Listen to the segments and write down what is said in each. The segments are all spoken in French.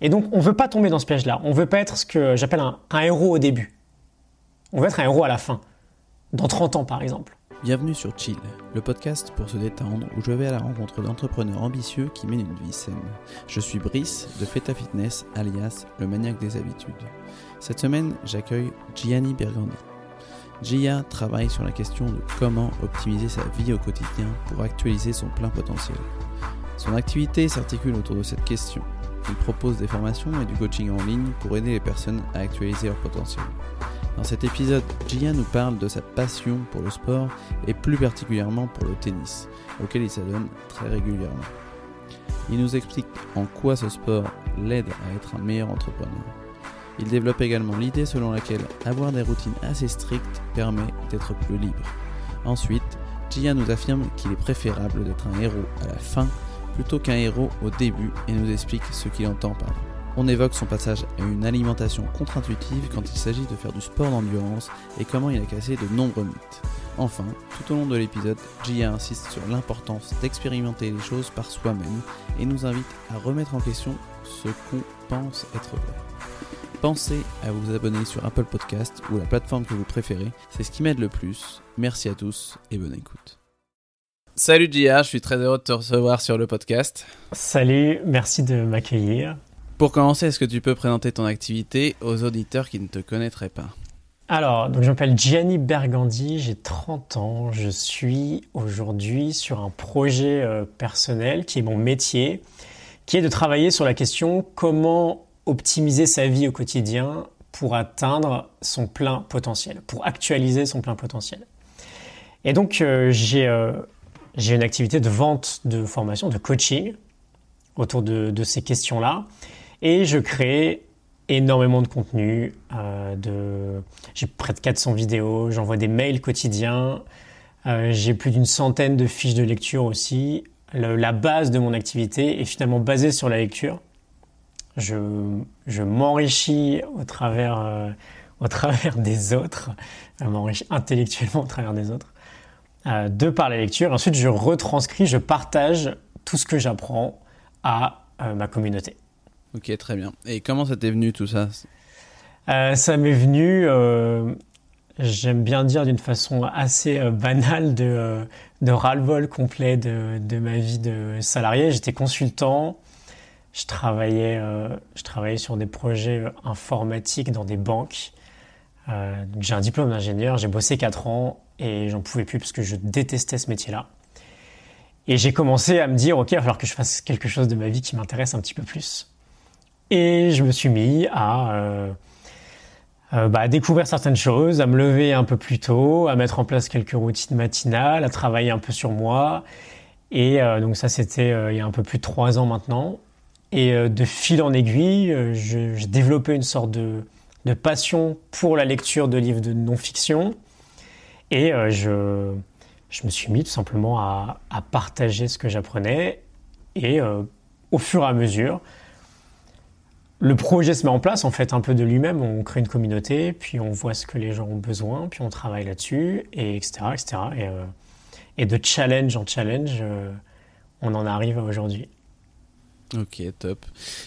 Et donc, on ne veut pas tomber dans ce piège-là. On ne veut pas être ce que j'appelle un, héros au début. On veut être un héros à la fin. Dans 30 ans, par exemple. Bienvenue sur Chill, le podcast pour se détendre où je vais à la rencontre d'entrepreneurs ambitieux qui mènent une vie saine. Je suis Brice de Feta Fitness, alias le maniaque des habitudes. Cette semaine, j'accueille Gianni Bergandi. Gia travaille sur la question de comment optimiser sa vie au quotidien pour actualiser son plein potentiel. Son activité s'articule autour de cette question. Il propose des formations et du coaching en ligne pour aider les personnes à actualiser leur potentiel. Dans cet épisode, Gia nous parle de sa passion pour le sport et plus particulièrement pour le tennis, auquel il s'adonne très régulièrement. Il nous explique en quoi ce sport l'aide à être un meilleur entrepreneur. Il développe également l'idée selon laquelle avoir des routines assez strictes permet d'être plus libre. Ensuite, Gia nous affirme qu'il est préférable d'être un héros à la fin plutôt qu'un héros au début et nous explique ce qu'il entend par là. On évoque son passage à une alimentation contre-intuitive quand il s'agit de faire du sport d'endurance et comment il a cassé de nombreux mythes. Enfin, tout au long de l'épisode, Gia insiste sur l'importance d'expérimenter les choses par soi-même et nous invite à remettre en question ce qu'on pense être vrai. Pensez à vous abonner sur Apple Podcast ou la plateforme que vous préférez, c'est ce qui m'aide le plus. Merci à tous et bonne écoute. Salut Gia, je suis très heureux de te recevoir sur le podcast. Salut, merci de m'accueillir. Pour commencer, est-ce que tu peux présenter ton activité aux auditeurs qui ne te connaîtraient pas? Alors, donc je m'appelle Gianni Bergandi, j'ai 30 ans, je suis aujourd'hui sur un projet euh, personnel qui est mon métier, qui est de travailler sur la question comment optimiser sa vie au quotidien pour atteindre son plein potentiel, pour actualiser son plein potentiel. Et donc euh, j'ai euh, j'ai une activité de vente de formation, de coaching autour de, ces questions-là. Et je crée énormément de contenu. Euh. J'ai près de 400 vidéos, j'envoie des mails quotidiens. Euh, j'ai plus d'une centaine de fiches de lecture aussi. La base de mon activité est finalement basée sur la lecture. Je, m'enrichis au euh, au travers des autres, je m'enrichis intellectuellement au travers des autres, euh, de par la lecture. Ensuite, je retranscris, je partage tout ce que j'apprends à euh, ma communauté. Ok, très bien. Et comment ça t'est venu tout ça? Euh, ça m'est venu, j'aime bien dire d'une façon assez banale, de, de ras-le-bol complet de, de ma vie de salarié. J'étais consultant, je travaillais, je travaillais sur des projets informatiques dans des banques. J'ai un diplôme d'ingénieur, j'ai bossé 4 ans et j'en pouvais plus parce que je détestais ce métier-là. Et j'ai commencé à me dire, ok, il va falloir que je fasse quelque chose de ma vie qui m'intéresse un petit peu plus. Et je me suis mis à, euh, euh, bah, à découvrir certaines choses, à me lever un peu plus tôt, à mettre en place quelques routines matinales, à travailler un peu sur moi. Et euh, donc ça, c'était il y a un peu plus de trois ans maintenant. Et de fil en aiguille, euh, je- j'ai développé une sorte de passion pour la lecture de livres de non-fiction. Et euh, je, je me suis mis tout simplement à, à partager ce que j'apprenais. Et euh, au fur et à mesure, le projet se met en place en fait un peu de lui-même. On crée une communauté, puis on voit ce que les gens ont besoin, puis on travaille là-dessus, et etc. etc. Et, euh, et de challenge en challenge, on en arrive à aujourd'hui. Ok, top.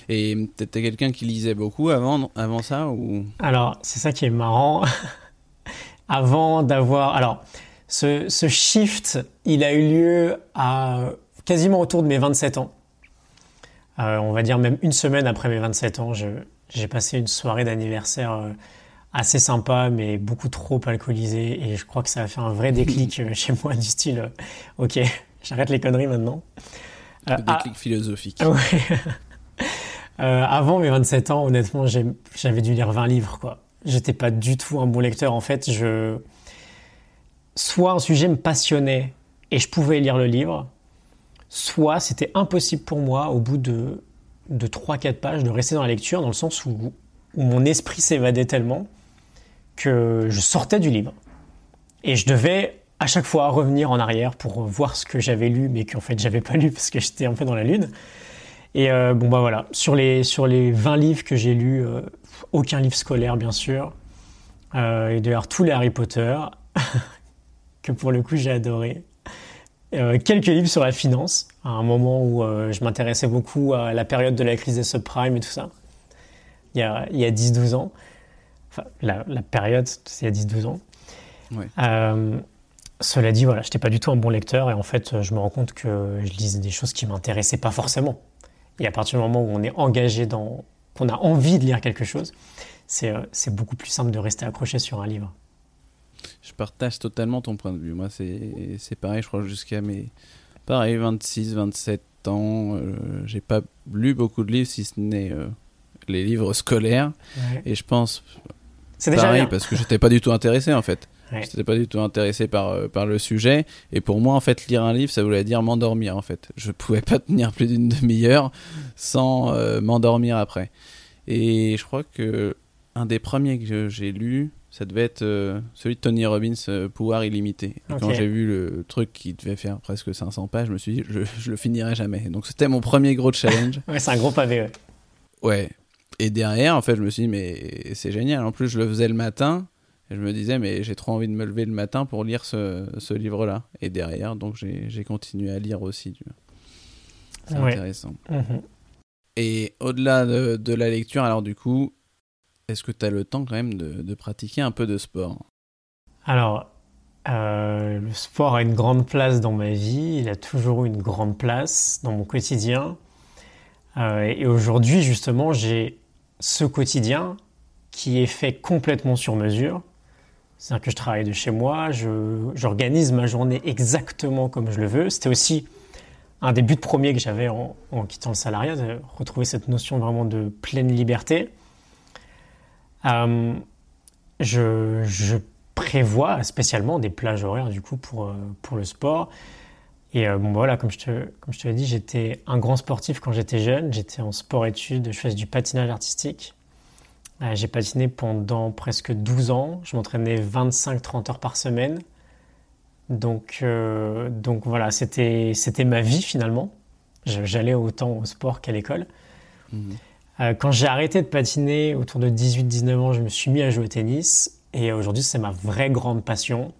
Et t'étais quelqu'un qui lisait beaucoup avant, avant ça ou? Alors, c'est ça qui est marrant. Avant d'avoir. Alors, ce, ce shift, il a eu lieu à quasiment autour de mes 27 ans. Euh, on va dire même une semaine après mes 27 ans, j'ai passé une soirée d'anniversaire euh, assez sympa, mais beaucoup trop alcoolisée. Et je crois que ça a fait un vrai déclic euh, chez moi, du style euh, Ok, j'arrête les conneries maintenant. Euh, le ah, déclic philosophique Ouais. Euh, avant mes 27 ans, honnêtement, j'avais dû lire 20 livres, quoi. J'étais pas du tout un bon lecteur. En fait, je... soit un sujet me passionnait et je pouvais lire le livre, soit c'était impossible pour moi, au bout de, de 3-4 pages, de rester dans la lecture, dans le sens où, où mon esprit s'évadait tellement que je sortais du livre. Et je devais à chaque fois revenir en arrière pour voir ce que j'avais lu, mais qu'en fait j'avais pas lu parce que j'étais un peu dans la lune. Et euh, bon bah voilà, sur les, sur les 20 livres que j'ai lus, euh, aucun livre scolaire bien sûr, euh, et d'ailleurs tous les Harry Potter, que pour le coup j'ai adoré. Euh, quelques livres sur la finance, à un moment où euh, je m'intéressais beaucoup à la période de la crise des subprimes et tout ça. il y a, il y a 10-12 ans. Enfin, la, la période, c'est il y a 10-12 ans. Ouais. Cela dit, voilà, je n'étais pas du tout un bon lecteur et en fait, je me rends compte que je lisais des choses qui m'intéressaient pas forcément. Et à partir du moment où on est engagé dans, qu'on a envie de lire quelque chose, c'est euh, c'est beaucoup plus simple de rester accroché sur un livre. Je partage totalement ton point de vue. Moi, c'est pareil, je crois, jusqu'à mes. Pareil, 26, 27 ans. euh, j'ai pas lu beaucoup de livres, si ce n'est euh, les livres scolaires. Et je pense, C'est déjà pareil, bien. parce que j'étais pas du tout intéressé, en fait. Ouais. J'étais pas du tout intéressé par, euh, par le sujet. Et pour moi, en fait, lire un livre, ça voulait dire m'endormir, en fait. Je pouvais pas tenir plus d'une demi-heure sans euh, m'endormir après. Et je crois que un des premiers que j'ai lu, ça devait être euh, celui de Tony Robbins, euh, Pouvoir illimité. Et Quand j'ai vu le truc qui devait faire presque 500 pages, je me suis dit, je, je le finirai jamais. Donc c'était mon premier gros challenge. Ouais, c'est un gros pavé. ouais. Ouais. Et derrière, en fait, je me suis dit, mais c'est génial. En plus, je le faisais le matin. Et je me disais, mais j'ai trop envie de me lever le matin pour lire ce, ce livre-là. Et derrière, donc, j'ai continué à lire aussi. C'est Ouais. intéressant. Mhm. Et au-delà de, de la lecture, alors du coup, est-ce que tu as le temps quand même de, de pratiquer un peu de sport? Alors, euh, le sport a une grande place dans ma vie. Il a toujours eu une grande place dans mon quotidien. Euh, et aujourd'hui, justement, j'ai ce quotidien qui est fait complètement sur mesure. C'est-à-dire que je travaille de chez moi, j'organise ma journée exactement comme je le veux. C'était aussi un des buts premiers que j'avais en, quittant le salariat, de retrouver cette notion vraiment de pleine liberté. Euh, je, je prévois spécialement des plages horaires du coup pour, euh, pour le sport. Et euh, bon voilà, comme je te, comme je te l'ai dit, j'étais un grand sportif quand j'étais jeune. J'étais en sport-études, je faisais du patinage artistique. Euh, J'ai patiné pendant presque 12 ans. Je m'entraînais 25-30 heures par semaine. Donc, euh, donc voilà, c'était ma vie finalement. J'allais autant au sport qu'à l'école. Mhm. Euh, quand j'ai arrêté de patiner autour de 18-19 ans, je me suis mis à jouer au tennis. Et aujourd'hui, c'est ma vraie grande passion.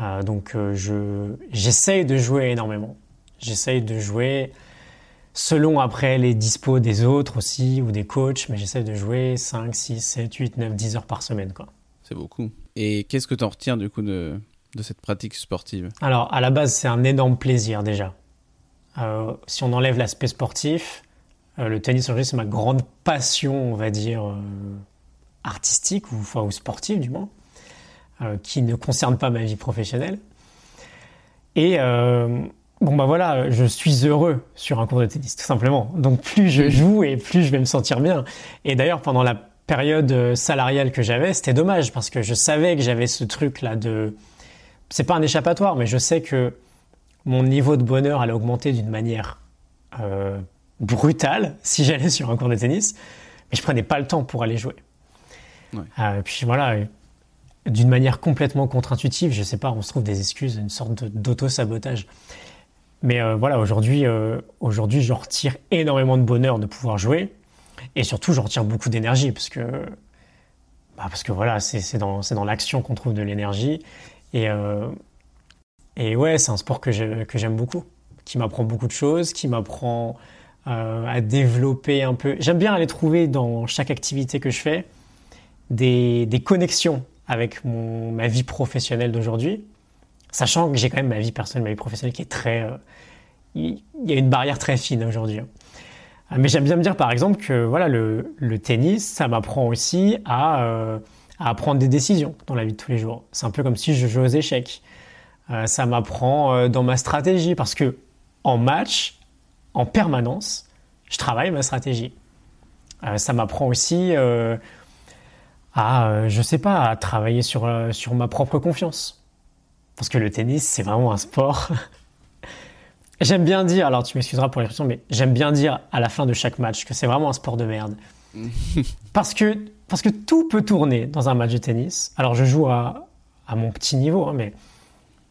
Euh, donc, je, j'essaye de jouer énormément. J'essaye de jouer selon après les dispos des autres aussi ou des coachs, mais j'essaye de jouer 5, 6, 7, 8, 9, 10 heures par semaine. Quoi. C'est beaucoup. Et qu'est-ce que tu en retires du coup de, de cette pratique sportive? Alors, à la base, c'est un énorme plaisir déjà. Euh, si on enlève l'aspect sportif, euh, le tennis aujourd'hui, c'est ma grande passion, on va dire, euh, artistique ou, enfin, ou sportive du moins, qui ne concerne pas ma vie professionnelle. Et bon, bah voilà, je suis heureux sur un cours de tennis, tout simplement. Donc, plus je joue et plus je vais me sentir bien. Et d'ailleurs, pendant la période euh, salariale que j'avais, c'était dommage parce que je savais que j'avais ce truc-là de c'est pas un échappatoire, mais je sais que mon niveau de bonheur allait augmenter d'une manière euh, brutale si j'allais sur un cours de tennis, mais je prenais pas le temps pour aller jouer. Ouais. Euh, puis voilà, d'une manière complètement contre-intuitive, je sais pas, on se trouve des excuses, une sorte d'auto-sabotage. Mais euh, voilà, aujourd'hui, euh, aujourd'hui, j'en retire énormément de bonheur de pouvoir jouer, et surtout, j'en retire beaucoup d'énergie parce que, bah, parce que voilà, c'est dans, dans l'action qu'on trouve de l'énergie. Et, euh, et ouais, c'est un sport que j'ai- que j'aime beaucoup, qui m'apprend beaucoup de choses, qui m'apprend à développer un peu. J'aime bien aller trouver dans chaque activité que je fais des, des connexions avec mon, ma vie professionnelle d'aujourd'hui, sachant que j'ai quand même ma vie personnelle, ma vie professionnelle qui est très... euh, Il y a une barrière très fine aujourd'hui. hein. Euh, Mais j'aime bien me dire par exemple que voilà, le, tennis, ça m'apprend aussi à... euh, à prendre des décisions dans la vie de tous les jours. C'est un peu comme si je jouais aux échecs. Euh, ça m'apprend dans ma stratégie parce que en match, en permanence, je travaille ma stratégie. Ça m'apprend aussi à, je sais pas, à travailler sur, sur ma propre confiance. Parce que le tennis, c'est vraiment un sport. j'aime bien dire, alors tu m'excuseras pour l'expression, mais j'aime bien dire à la fin de chaque match que c'est vraiment un sport de merde. parce, que, parce que tout peut tourner dans un match de tennis. Alors je joue à, à mon petit niveau, hein, mais,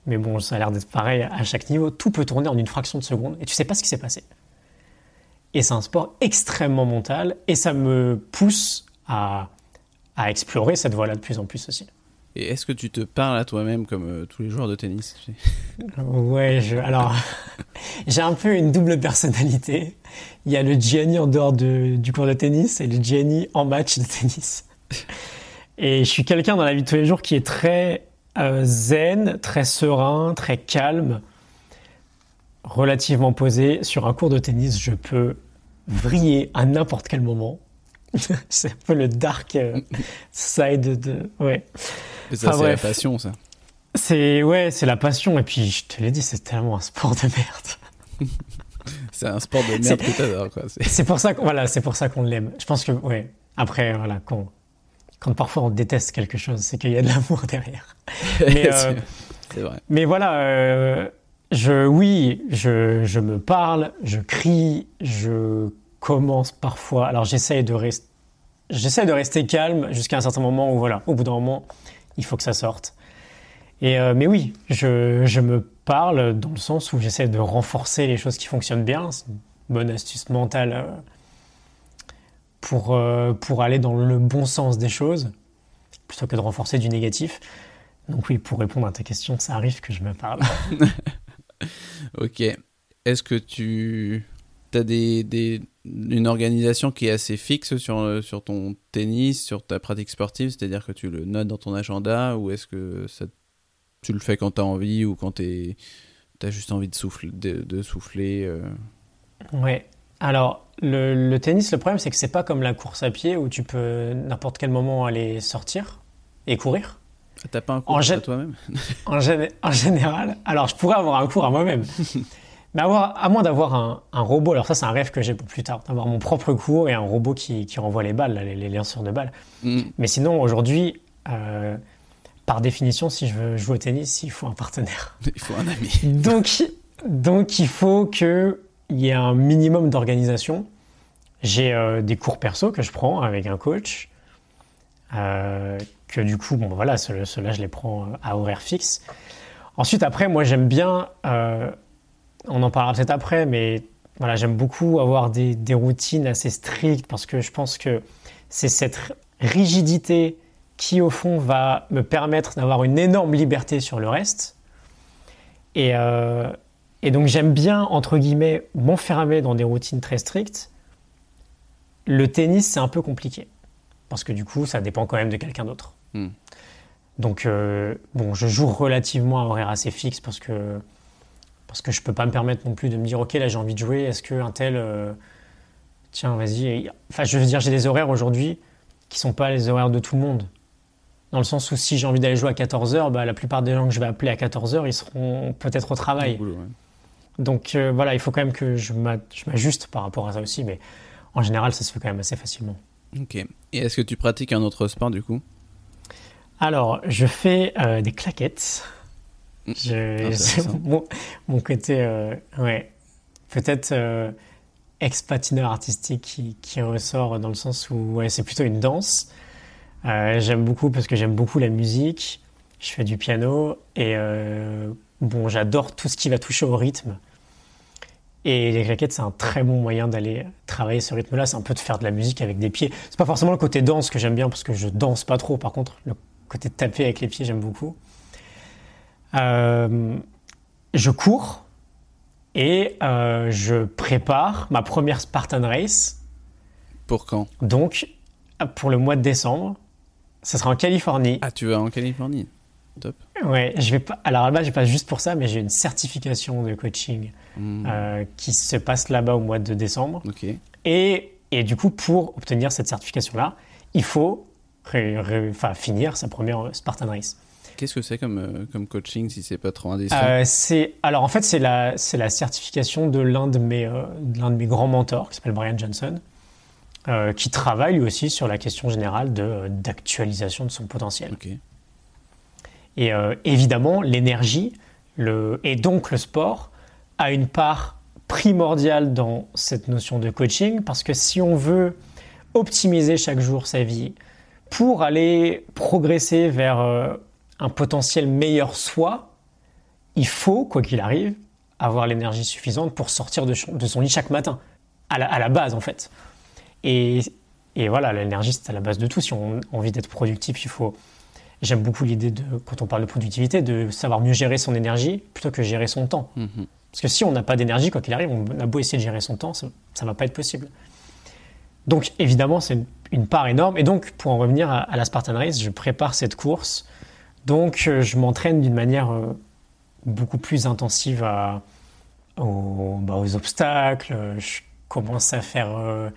mais bon, ça a l'air d'être pareil à chaque niveau. Tout peut tourner en une fraction de seconde et tu sais pas ce qui s'est passé. Et c'est un sport extrêmement mental et ça me pousse à, à explorer cette voie-là de plus en plus aussi. Et est-ce que tu te parles à toi-même comme euh, tous les joueurs de tennis Ouais, je, alors j'ai un peu une double personnalité. Il y a le Gianni en dehors de, du cours de tennis et le Gianni en match de tennis. Et je suis quelqu'un dans la vie de tous les jours qui est très euh, zen, très serein, très calme, relativement posé. Sur un cours de tennis, je peux vriller à n'importe quel moment. c'est un peu le dark euh, side de. Ouais. Ça, c'est la passion, ça. C'est ouais, c'est la passion. Et puis, je te l'ai dit, c'est tellement un sport de merde. c'est un sport de merde que t'adores, quoi. C'est pour ça, voilà, c'est pour ça qu'on l'aime. Je pense que, ouais. Après, voilà, quand, quand parfois on déteste quelque chose, c'est qu'il y a de l'amour derrière. Mais, euh, vrai. Mais voilà, euh, je, oui, je, je me parle, je crie, je commence parfois. Alors j'essaye de rester, j'essaie de rester calme jusqu'à un certain moment où voilà, au bout d'un moment, il faut que ça sorte. Et euh, mais oui, je, je, me parle dans le sens où j'essaie de renforcer les choses qui fonctionnent bien. C'est une bonne astuce mentale euh, pour, euh, pour aller dans le bon sens des choses, plutôt que de renforcer du négatif. Donc oui, pour répondre à ta question, ça arrive que je me parle. ok. Est-ce que tu as des, des, une organisation qui est assez fixe sur, euh, sur ton tennis, sur ta pratique sportive, c'est-à-dire que tu le notes dans ton agenda, ou est-ce que ça, tu le fais quand tu as envie ou quand tu as juste envie de souffler, de, souffler euh? Ouais. Alors, le, le, tennis, le problème, c'est que c'est pas comme la course à pied où tu peux n'importe quel moment aller sortir et courir. T'as pas un cours à toi-même? en, en, général, alors je pourrais avoir un cours à moi-même. Mais avoir, à moins d'avoir un, un, robot, alors ça c'est un rêve que j'ai pour plus tard, d'avoir mon propre cours et un robot qui, qui renvoie les balles, les, les, lanceurs de balles. Mm. Mais sinon, aujourd'hui, euh, par définition, si je veux jouer au tennis, il faut un partenaire. Il faut un ami. donc, donc il faut qu'il y ait un minimum d'organisation. J'ai euh, des cours perso que je prends avec un coach, euh, que du coup, bon voilà, ceux-là je les prends à horaire fixe. Ensuite, après, moi j'aime bien on en parlera peut-être après, mais voilà, j'aime beaucoup avoir des, routines assez strictes parce que je pense que c'est cette rigidité qui, au fond, va me permettre d'avoir une énorme liberté sur le reste. Et, euh, donc, j'aime bien, entre guillemets, m'enfermer dans des routines très strictes. Le tennis, c'est un peu compliqué parce que du coup, ça dépend quand même de quelqu'un d'autre. Hmm. Donc, euh, bon, je joue relativement à horaire assez fixe parce que parce que je peux pas me permettre non plus de me dire, ok, là j'ai envie de jouer, est-ce qu'un tel. Euh, tiens, vas-y. Enfin, je veux dire, j'ai des horaires aujourd'hui qui sont pas les horaires de tout le monde. Dans le sens où si j'ai envie d'aller jouer à 14h, bah, la plupart des gens que je vais appeler à 14h, ils seront peut-être au travail. Donc euh, voilà, il faut quand même que je m'ajuste par rapport à ça aussi, mais en général, ça se fait quand même assez facilement. Ok. Et est-ce que tu pratiques un autre sport du coup? Alors, je fais euh, des claquettes. Je, mon, mon, côté, euh, ouais, peut-être euh, ex-patineur artistique qui, qui, ressort dans le sens où ouais, c'est plutôt une danse. Euh, j'aime beaucoup parce que j'aime beaucoup la musique. Je fais du piano et bon, j'adore tout ce qui va toucher au rythme. Et les claquettes, c'est un très bon moyen d'aller travailler ce rythme-là. C'est un peu de faire de la musique avec des pieds. C'est pas forcément le côté danse que j'aime bien parce que je danse pas trop. Par contre, le côté de taper avec les pieds, j'aime beaucoup. Euh, je cours et euh, je prépare ma première Spartan Race. Pour quand? Donc, pour le mois de décembre. Ça sera en Californie. Ah, tu vas en Californie Top. Ouais, je vais pas. Alors là-bas, j'ai pas juste pour ça, mais j'ai une certification de coaching hmm. euh, qui se passe là-bas au mois de décembre. Ok. Et, et du coup, pour obtenir cette certification-là, il faut finir sa première Spartan Race. Qu'est-ce que c'est comme, euh, comme coaching si c'est pas trop indiscret? Euh, c'est Alors en fait, c'est la, la certification de l'un de, mes, euh, l'un de mes grands mentors qui s'appelle Brian Johnson, qui travaille lui aussi sur la question générale de, d'actualisation de son potentiel. Et évidemment, l'énergie le, et donc le sport a une part primordiale dans cette notion de coaching parce que si on veut optimiser chaque jour sa vie pour aller progresser vers un potentiel meilleur soi, il faut, quoi qu'il arrive, avoir l'énergie suffisante pour sortir de, son lit chaque matin, à la, base en fait. Et, voilà, l'énergie c'est à la base de tout. Si on a envie d'être productif, il faut j'aime beaucoup l'idée de, quand on parle de productivité, de savoir mieux gérer son énergie plutôt que gérer son temps. Mhm. Parce que si on n'a pas d'énergie, quoi qu'il arrive, on a beau essayer de gérer son temps, ça ne va pas être possible. Donc évidemment, c'est une, une part énorme. Et donc, pour en revenir à, à la Spartan Race, je prépare cette course. Donc, euh, je m'entraîne d'une manière euh, beaucoup plus intensive bah, aux obstacles. Je commence à faire euh,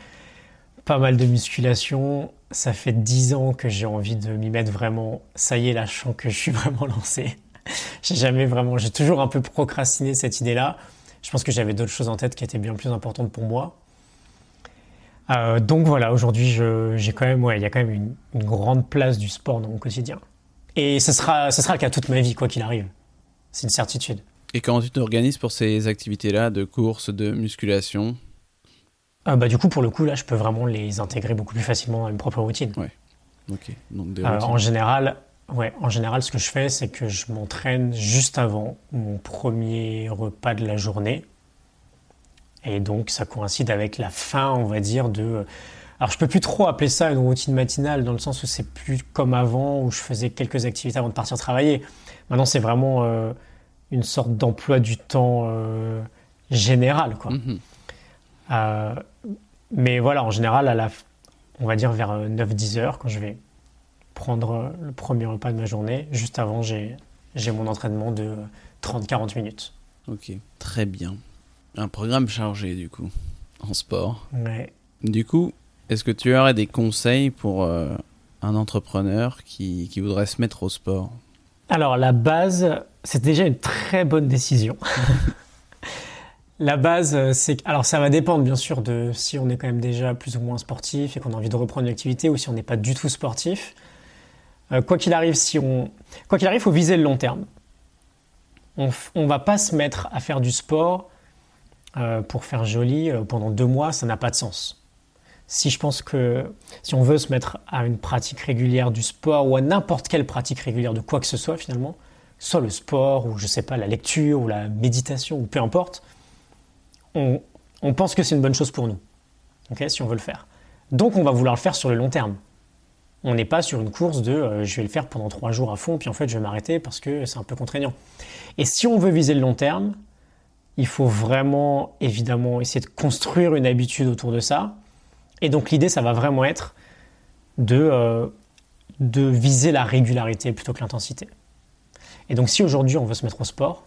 pas mal de musculation. Ça fait 10 ans que j'ai envie de m'y mettre vraiment. Ça y est, là, je sens que je suis vraiment lancé. j'ai jamais vraiment, j'ai toujours un peu procrastiné cette idée-là. Je pense que j'avais d'autres choses en tête qui étaient bien plus importantes pour moi. Euh, donc voilà, aujourd'hui, j'ai quand même, ouais, il y a quand même une grande place du sport dans mon quotidien. Et ce sera, ce sera le cas toute ma vie, quoi qu'il arrive. C'est une certitude. Et comment tu t'organises pour ces activités-là de course, de musculation? Euh, bah, du coup, pour le coup, là, je peux vraiment les intégrer beaucoup plus facilement dans une propre routine. Ok, donc des Euh, routines. en général, ouais, en général, ce que je fais, c'est que je m'entraîne juste avant mon premier repas de la journée. Et donc, ça coïncide avec la fin, on va dire, de. Alors, je peux plus trop appeler ça une routine matinale, dans le sens où c'est plus comme avant, où je faisais quelques activités avant de partir travailler. Maintenant, c'est vraiment euh, une sorte d'emploi du temps euh, général, quoi. Mhm. Euh, mais voilà, en général, à la, on va dire vers 9-10 heures, quand je vais prendre le premier repas de ma journée, juste avant, j'ai, j'ai mon entraînement de 30-40 minutes. Ok, très bien. Un programme chargé du coup, en sport. Ouais. Du coup, est-ce que tu aurais des conseils pour euh, un entrepreneur qui, qui voudrait se mettre au sport? Alors, la base, c'est déjà une très bonne décision. la base, euh, c'est. Alors, ça va dépendre, bien sûr, de si on est quand même déjà plus ou moins sportif et qu'on a envie de reprendre une activité ou si on n'est pas du tout sportif. Euh, quoi qu'il arrive, si on. Quoi qu'il arrive, il faut viser le long terme. On ne va pas se mettre à faire du sport euh, pour faire joli pendant deux mois, ça n'a pas de sens. Si je pense que si on veut se mettre à une pratique régulière du sport ou à n'importe quelle pratique régulière de quoi que ce soit finalement, soit le sport ou je sais pas la lecture ou la méditation ou peu importe, on, pense que c'est une bonne chose pour nous. si on veut le faire. Donc on va vouloir le faire sur le long terme. On n'est pas sur une course de euh, je vais le faire pendant trois jours à fond puis en fait je vais m'arrêter parce que c'est un peu contraignant. Et si on veut viser le long terme, il faut vraiment évidemment essayer de construire une habitude autour de ça. Et donc l'idée, ça va vraiment être de, euh, de viser la régularité plutôt que l'intensité. Et donc si aujourd'hui on veut se mettre au sport,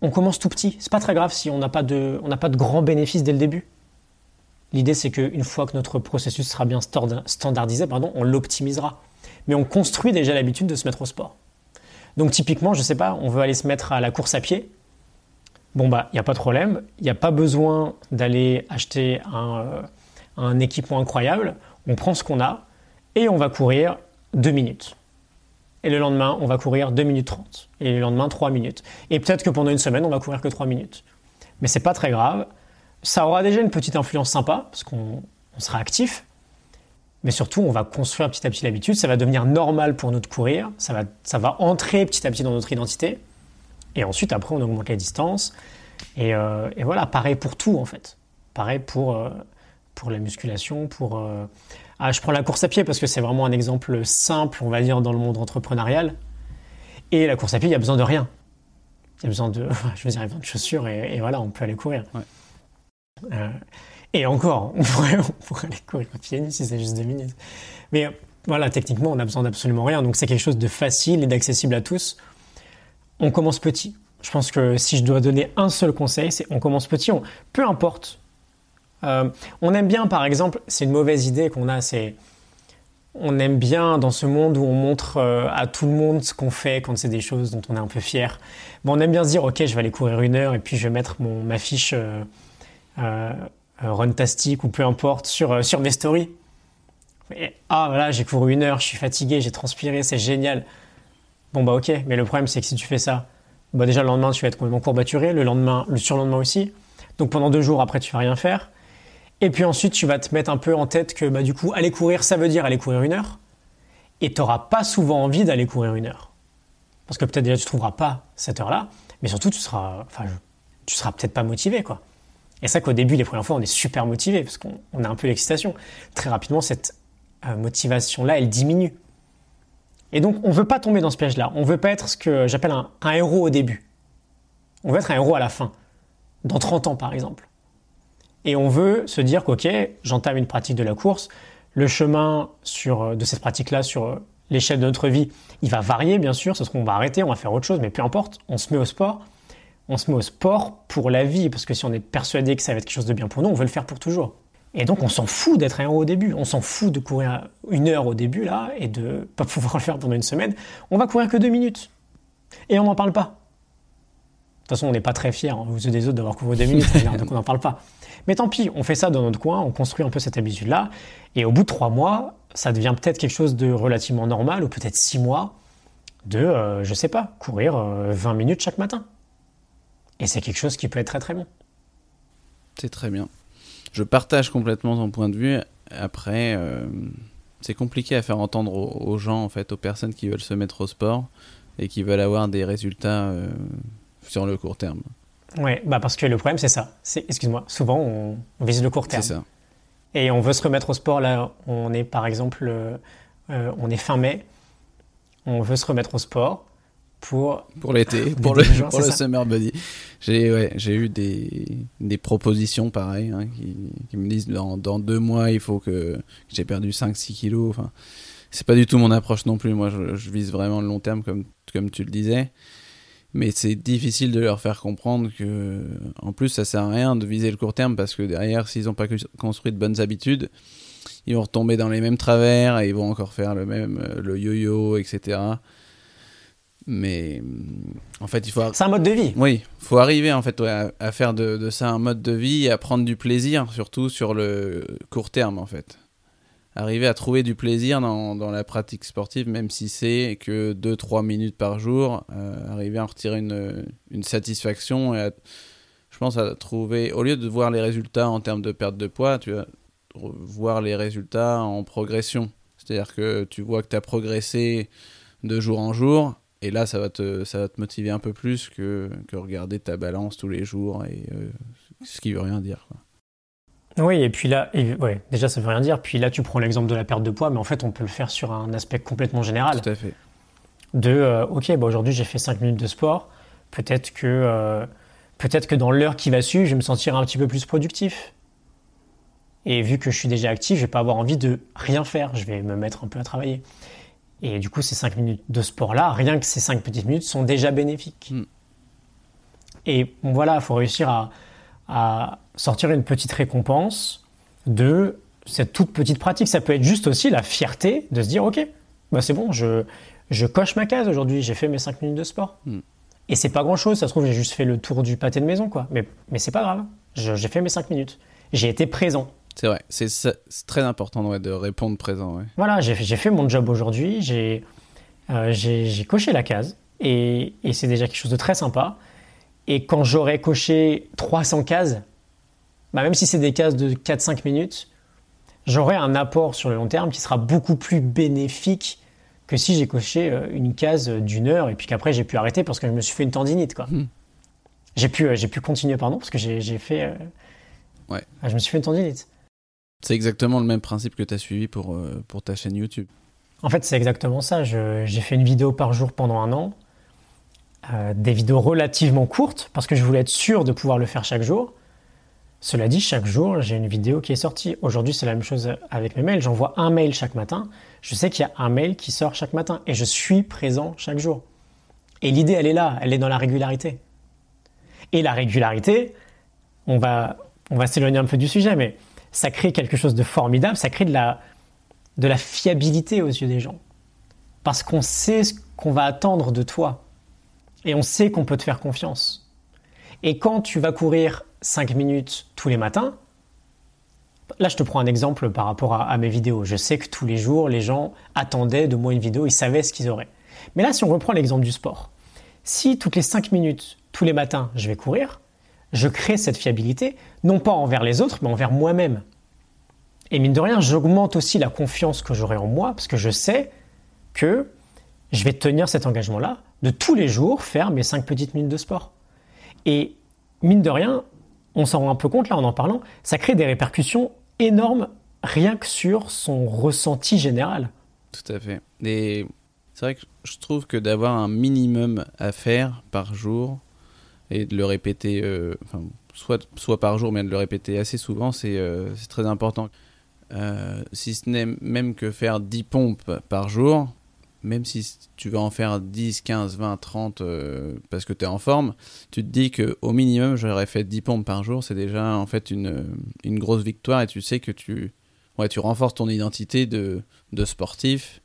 on commence tout petit. C'est pas très grave si on n'a pas de, on n'a pas de grands bénéfices dès le début. L'idée, c'est qu'une fois que notre processus sera bien standardisé, pardon, on l'optimisera. Mais on construit déjà l'habitude de se mettre au sport. Donc typiquement, je sais pas, on veut aller se mettre à la course à pied. Bon bah, il n'y a pas de problème. Il n'y a pas besoin d'aller acheter un, euh, un équipement incroyable. On prend ce qu'on a et on va courir 2 minutes. Et le lendemain, on va courir 2 minutes 30. Et le lendemain, 3 minutes. Et peut-être que pendant une semaine, on va courir que 3 minutes. Mais c'est pas très grave. Ça aura déjà une petite influence sympa, parce qu'on on sera actif. Mais surtout, on va construire petit à petit l'habitude. Ça va devenir normal pour nous de courir. Ça va, entrer petit à petit dans notre identité. Et ensuite, après, on augmente les distances. Et, euh, et voilà, pareil pour tout, en fait. Pareil pour, euh, pour la musculation, pour... euh, Ah, je prends la course à pied parce que c'est vraiment un exemple simple, on va dire, dans le monde entrepreneurial. Et la course à pied, il y a besoin de rien. Il y a besoin de, je veux dire, il y a de chaussures et, et voilà, on peut aller courir. Ouais. Euh, et encore, on pourrait, on pourrait aller courir pied nu si c'est juste deux minutes. Mais euh, voilà, techniquement, on n'a besoin d'absolument rien. Donc c'est quelque chose de facile et d'accessible à tous. On commence petit. Je pense que si je dois donner un seul conseil, c'est on commence petit. On, peu importe. Euh, on aime bien, par exemple, c'est une mauvaise idée qu'on a, c'est on aime bien dans ce monde où on montre euh, à tout le monde ce qu'on fait quand c'est des choses dont on est un peu fier. Bon, on aime bien se dire, ok, je vais aller courir une heure et puis je vais mettre mon, ma fiche euh, euh, Runtastic ou peu importe sur, sur mes stories. Et, ah voilà, j'ai couru une heure, je suis fatigué, j'ai transpiré, c'est génial. Bon bah ok, mais le problème c'est que si tu fais ça, bah déjà le lendemain tu vas être complètement courbaturé, le lendemain, le surlendemain aussi. Donc pendant deux jours après tu vas rien faire. Et puis ensuite tu vas te mettre un peu en tête que bah du coup aller courir ça veut dire aller courir une heure. Et tu n'auras pas souvent envie d'aller courir une heure. Parce que peut-être déjà tu trouveras pas cette heure-là, mais surtout tu seras, enfin tu seras peut-être pas motivé quoi. Et ça qu'au début les premières fois on est super motivé parce qu'on on a un peu l'excitation. Très rapidement cette euh, motivation-là elle diminue Et donc, on veut pas tomber dans ce piège-là. On veut pas être ce que j'appelle un, un héros au début. On veut être un héros à la fin. Dans 30 ans, par exemple. Et on veut se dire qu'ok, j'entame une pratique de la course. Le chemin sur, de cette pratique-là sur l'échelle de notre vie, il va varier, bien sûr. Ce qu'on va arrêter, on va faire autre chose, mais peu importe. On se met au sport. On se met au sport pour la vie, parce que si on est persuadé que ça va être quelque chose de bien pour nous, on veut le faire pour toujours. Et donc, on s'en fout d'être un héros au début. On s'en fout de courir une heure au début, là, et de pas pouvoir le faire pendant une semaine. On va courir que deux minutes. Et on n'en parle pas. De toute façon, on n'est pas très fiers, hein, aux des autres, d'avoir couru deux minutes, donc on n'en parle pas. Mais tant pis, on fait ça dans notre coin, on construit un peu cette habitude-là, et au bout de trois mois, ça devient peut-être quelque chose de relativement normal, ou peut-être six mois, de, euh, je sais pas, courir 20 euh, minutes chaque matin. Et c'est quelque chose qui peut être très très bon. C'est très bien. Je partage complètement ton point de vue. Après, euh, c'est compliqué à faire entendre aux, gens, en fait, aux personnes qui veulent se mettre au sport et qui veulent avoir des résultats sur le court terme. Ouais, bah parce que le problème c'est ça. C'est, excuse-moi, souvent on, vise le court terme. C'est ça. Et on veut se remettre au sport là. On est par exemple, euh, euh, on est fin mai. On veut se remettre au sport pour pour l'été, pour le, pour le summer body. J'ai ouais, j'ai eu des, des propositions pareilles hein, qui, qui, me disent dans, dans deux mois il faut que, que j'ai perdu 5-6 kilos. Enfin, c'est pas du tout mon approche non plus. Moi, je, je, vise vraiment le long terme comme comme tu le disais mais c'est difficile de leur faire comprendre que en plus ça sert à rien de viser le court terme parce que derrière s'ils n'ont pas construit de bonnes habitudes ils vont retomber dans les mêmes travers et ils vont encore faire le même euh, le yo-yo etc mais en fait il faut c'est un mode de vie. Oui faut arriver en fait à, faire de, de, ça un mode de vie et à prendre du plaisir surtout sur le court terme en fait arriver à trouver du plaisir dans, dans la pratique sportive, même si c'est que 2-3 minutes par jour, euh, arriver à en retirer une, une satisfaction et je pense à trouver, au lieu de voir les résultats en termes de perte de poids, tu vas voir les résultats en progression. C'est-à-dire que tu vois que tu as progressé de jour en jour, et là, ça va te, ça va te motiver un peu plus que, que regarder ta balance tous les jours, et euh, ce qui veut rien dire. Oui, et puis là, ouais, déjà ça veut rien dire. Puis là, tu prends l'exemple de la perte de poids, mais en fait, on peut le faire sur un aspect complètement général. Tout à fait. De, euh, ok, bah aujourd'hui j'ai fait 5 minutes de sport. Peut-être que, euh, peut-être que dans l'heure qui va suivre, je vais me sentir un petit peu plus productif. Et vu que je suis déjà actif, je vais pas avoir envie de rien faire. Je vais me mettre un peu à travailler. Et du coup, ces 5 minutes de sport-là, rien que ces 5 petites minutes sont déjà bénéfiques. Hmm. Et voilà, il faut réussir à, à sortir une petite récompense de cette toute petite pratique. Ça peut être juste aussi la fierté de se dire, OK, bah c'est bon, je, je coche ma case aujourd'hui, j'ai fait mes 5 minutes de sport. Hmm. Et c'est pas grand chose, ça se trouve, j'ai juste fait le tour du pâté de maison, quoi. Mais, mais c'est pas grave, j'ai fait mes 5 minutes. J'ai été présent. C'est vrai, c'est très important de répondre présent. Voilà, j'ai fait mon job aujourd'hui, j'ai euh, j'ai coché la case, et, et c'est déjà quelque chose de très sympa. Et quand j'aurai coché 300 cases, bah même si c'est des cases de 4-5 minutes, j'aurai un apport sur le long terme qui sera beaucoup plus bénéfique que si j'ai coché euh, une case d'une heure et puis qu'après j'ai pu arrêter parce que je me suis fait une tendinite. Quoi. Hmm. J'ai, pu, euh, j'ai pu continuer, pardon, parce que j'ai, fait. Euh, ouais. Je me suis fait une tendinite. C'est exactement le même principe que tu as suivi pour, pour ta chaîne YouTube. En fait, c'est exactement ça. j'ai fait une vidéo par jour pendant un an. Euh, des vidéos relativement courtes parce que je voulais être sûr de pouvoir le faire chaque jour. Cela dit, chaque jour, j'ai une vidéo qui est sortie. Aujourd'hui, c'est la même chose avec mes mails. J'envoie un mail chaque matin. Je sais qu'il y a un mail qui sort chaque matin et je suis présent chaque jour. Et l'idée, elle est là, elle est dans la régularité. Et la régularité, on va, s'éloigner un peu du sujet, mais ça crée quelque chose de formidable, ça crée de la fiabilité aux yeux des gens. Parce qu'on sait ce qu'on va attendre de toi et on sait qu'on peut te faire confiance. Et quand tu vas courir 5 minutes tous les matins, là je te prends un exemple par rapport à, mes vidéos. Je sais que tous les jours, les gens attendaient de moi une vidéo, ils savaient ce qu'ils auraient. Mais là, si on reprend l'exemple du sport, si toutes les 5 minutes, tous les matins, je vais courir, je crée cette fiabilité, non pas envers les autres, mais envers moi-même. Et mine de rien, j'augmente aussi la confiance que j'aurai en moi, parce que je sais que je vais tenir cet engagement-là de tous les jours faire mes 5 petites minutes de sport. Et mine de rien, on s'en rend un peu compte là en en parlant, ça crée des répercussions énormes rien que sur son ressenti général. Tout à fait. Et C'est vrai que je trouve que d'avoir un minimum à faire par jour et de le répéter, euh, soit, soit par jour, mais de le répéter assez souvent, c'est euh, très important. Euh, si ce n'est même que faire 10 pompes par jour, même si tu vas en faire 10, 15, 20, 30 parce que tu es en forme, tu te dis qu'au minimum, j'aurais fait 10 pompes par jour, c'est déjà en fait une, une, grosse victoire et tu sais que tu, ouais, tu renforces ton identité de, de sportif.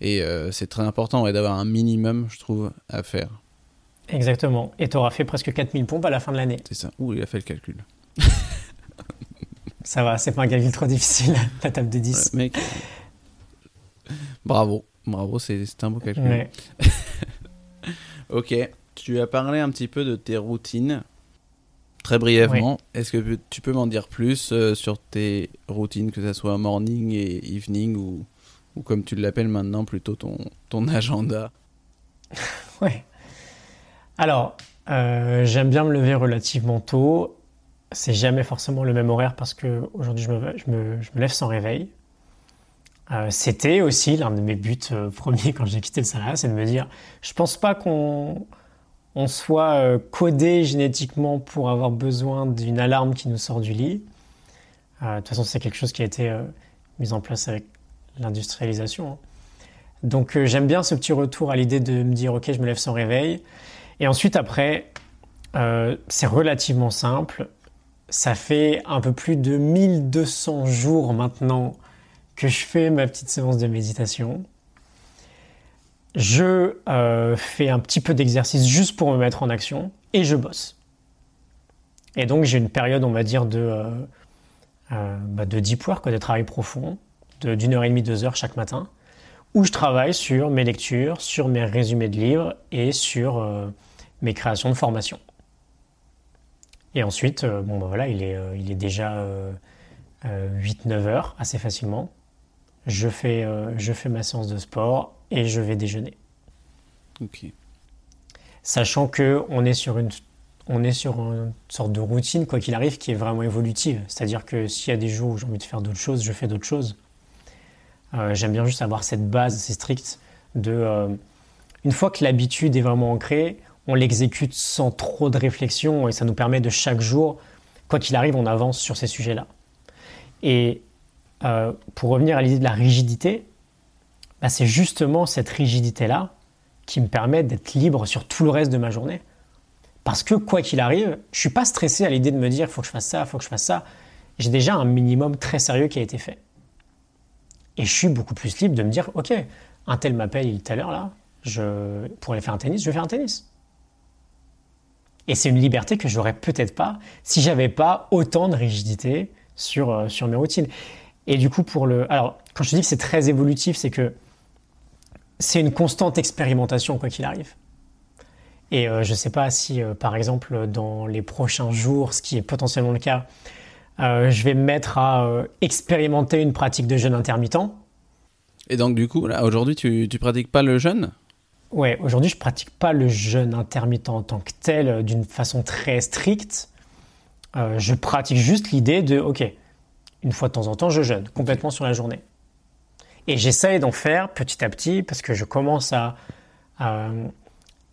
Et euh, c'est très important ouais, d'avoir un minimum, je trouve, à faire. Exactement. Et tu auras fait presque 4000 pompes à la fin de l'année. C'est ça. Ouh, il a fait le calcul. ça va, c'est pas un calcul trop difficile, la table de 10. mec, bravo. Bravo, c'est un beau calcul. ok, tu as parlé un petit peu de tes routines. Très brièvement, est-ce que tu peux m'en dire plus euh, sur tes routines, que ce soit morning et evening ou, ou comme tu l'appelles maintenant, plutôt ton, ton agenda? Ouais. Alors, euh, j'aime bien me lever relativement tôt. C'est jamais forcément le même horaire parce que aujourd'hui je me, je, me, je me, lève sans réveil. Euh, C'était aussi l'un de mes buts premiers quand j'ai quitté le salariat, c'est de me dire, je pense pas qu'on on soit euh, codé génétiquement pour avoir besoin d'une alarme qui nous sort du lit. Euh, de toute façon, c'est quelque chose qui a été euh, mis en place avec l'industrialisation. Hein. Donc j'aime bien ce petit retour à l'idée de me dire, ok, je me lève sans réveil. Et ensuite, après, c'est relativement simple. Ça fait un peu plus de 1200 jours maintenant que je fais ma petite séance de méditation je euh, fais un petit peu d'exercice juste pour me mettre en action et je bosse. Et donc j'ai une période, on va dire, de, euh, euh, bah de deep work, de travail profond, d'une heure et demie, deux heures chaque matin, où je travaille sur mes lectures, sur mes résumés de livres et sur mes créations de formation. Et ensuite, bon bah voilà, il est, il est déjà 8-9 heures assez facilement. Je fais, je fais ma séance de sport et je vais déjeuner. Ok. Sachant que on est sur une on est sur une sorte de routine, quoi qu'il arrive, qui est vraiment évolutive. C'est-à-dire que s'il y a des jours où j'ai envie de faire d'autres choses, je fais d'autres choses. Euh, j'aime bien juste avoir cette base assez stricte de. Euh, une fois que l'habitude est vraiment ancrée, on l'exécute sans trop de réflexion et ça nous permet de chaque jour, quoi qu'il arrive, on avance sur ces sujets-là. Et euh, pour revenir à l'idée de la rigidité, bah, c'est justement cette rigidité-là qui me permet d'être libre sur tout le reste de ma journée. Parce que quoi qu'il arrive, je suis pas stressé à l'idée de me dire faut que je fasse ça, faut que je fasse ça. J'ai déjà un minimum très sérieux qui a été fait. Et je suis beaucoup plus libre de me dire ok, un tel m'appelle tout à l'heure là, pour aller faire un tennis, je vais faire un tennis. Et c'est une liberté que j'aurais peut-être pas si j'avais pas autant de rigidité sur, euh, sur mes routines. Et du coup, pour le. Alors, quand je dis que c'est très évolutif, c'est que c'est une constante expérimentation, quoi qu'il arrive. Et euh, je ne sais pas si, euh, par exemple, dans les prochains jours, ce qui est potentiellement le cas, euh, je vais me mettre à expérimenter une pratique de jeûne intermittent. Et donc, du coup, là, aujourd'hui, tu ne pratiques pas le jeûne? Ouais, aujourd'hui, je ne pratique pas le jeûne intermittent en tant que tel d'une façon très stricte. je pratique juste l'idée de, OK, une fois de temps en temps, je jeûne complètement sur la journée. Et j'essaye d'en faire petit à petit parce que je commence à,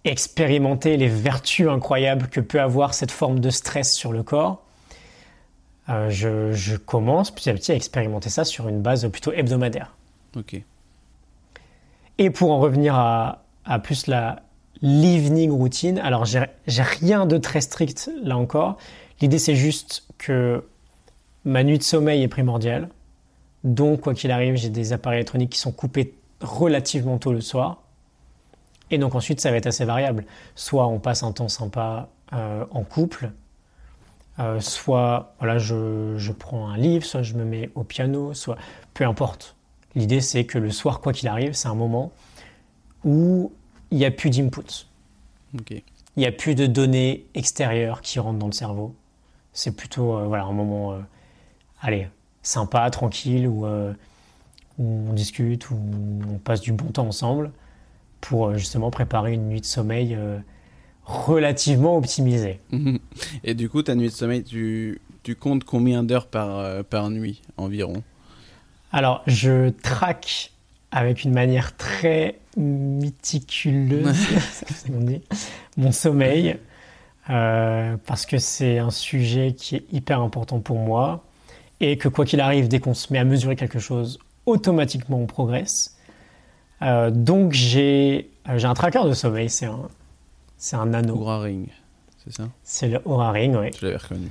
expérimenter les vertus incroyables que peut avoir cette forme de stress sur le corps. Euh, je, commence petit à petit à expérimenter ça sur une base plutôt hebdomadaire. Ok. Et pour en revenir à, à plus la l'evening routine, alors j'ai rien de très strict là encore. L'idée c'est juste que ma nuit de sommeil est primordiale. Donc, quoi qu'il arrive, j'ai des appareils électroniques qui sont coupés relativement tôt le soir. Et donc ensuite, ça va être assez variable. Soit on passe un temps sympa euh, en couple, euh, soit voilà, je, je, prends un livre, soit je me mets au piano, soit peu importe. L'idée, c'est que le soir, quoi qu'il arrive, c'est un moment où il n'y a plus d'input. Il n'y a plus de données extérieures qui rentrent dans le cerveau. C'est plutôt euh, voilà, un moment, allez, sympa, tranquille, euh, où, on discute, où on passe du bon temps ensemble pour euh, justement préparer une nuit de sommeil euh, relativement optimisée. Et du coup, ta nuit de sommeil, tu, tu comptes combien d'heures par, par nuit environ? Alors, je traque avec une manière très méticuleuse, mon, sommeil, parce que c'est un sujet qui est hyper important pour moi, et que quoi qu'il arrive, dès qu'on se met à mesurer quelque chose, automatiquement on progresse. Euh, donc j'ai j'ai un tracker de sommeil, c'est un, c'est un anneau. Aura Ring, c'est ça? C'est le Aura Ring, oui. Je l'avais reconnu.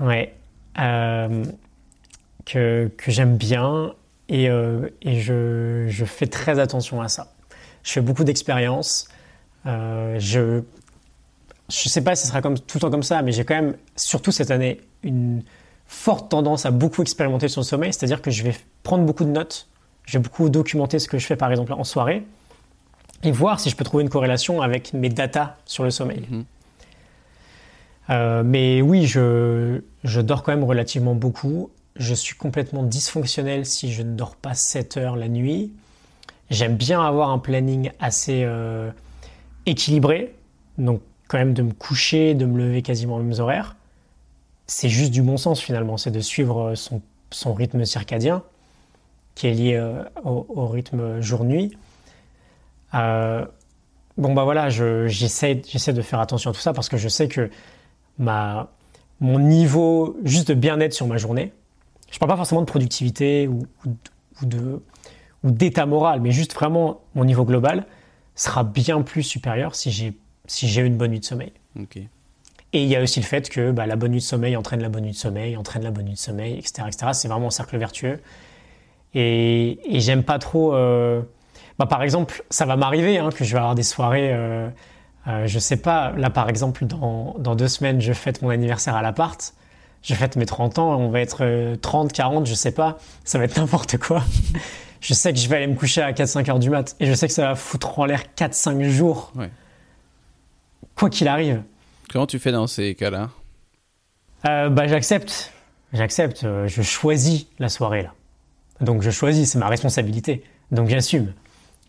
Ouais. Euh, que, que j'aime bien et, euh, et je, je, fais très attention à ça. Je fais beaucoup d'expériences. Euh, je je sais pas si ce sera comme, tout le temps comme ça, mais j'ai quand même, surtout cette année, une forte tendance à beaucoup expérimenter sur le sommeil. C'est-à-dire que je vais prendre beaucoup de notes. Je vais beaucoup documenter ce que je fais, par exemple, en soirée et voir si je peux trouver une corrélation avec mes datas sur le sommeil. Mhm. Euh, mais oui, je, je dors quand même relativement beaucoup. Je suis complètement dysfonctionnel si je ne dors pas 7 heures la nuit. J'aime bien avoir un planning assez euh, équilibré, donc quand même de me coucher, de me lever quasiment aux mêmes horaires. C'est juste du bon sens finalement, c'est de suivre son, son, rythme circadien qui est lié euh, au, rythme jour-nuit. Euh, bon bah voilà, j'essaie de faire attention à tout ça parce que je sais que ma, mon niveau juste de bien-être sur ma journée, je parle pas forcément de productivité ou, ou d'état moral, mais juste vraiment mon niveau global sera bien plus supérieur si j'ai si une bonne nuit de sommeil. Et il y a aussi le fait que bah, la bonne nuit de sommeil entraîne la bonne nuit de sommeil, entraîne la bonne nuit de sommeil, etc. etc. C'est vraiment un cercle vertueux. Et, et j'aime pas trop. Euh... Bah, par exemple, ça va m'arriver hein, que je vais avoir des soirées. Euh, euh, je sais pas, là par exemple, dans, dans, deux semaines, je fête mon anniversaire à l'appart. Je fête mes 30 ans, on va être 30, 40, je sais pas. Ça va être n'importe quoi. je sais que je vais aller me coucher à 4-5 heures du mat. Et je sais que ça va foutre en l'air 4-5 jours. Ouais. Quoi qu'il arrive. Comment tu fais dans ces cas-là euh, bah, J'accepte. J'accepte. Je choisis la soirée là. Donc je choisis, c'est ma responsabilité. Donc j'assume.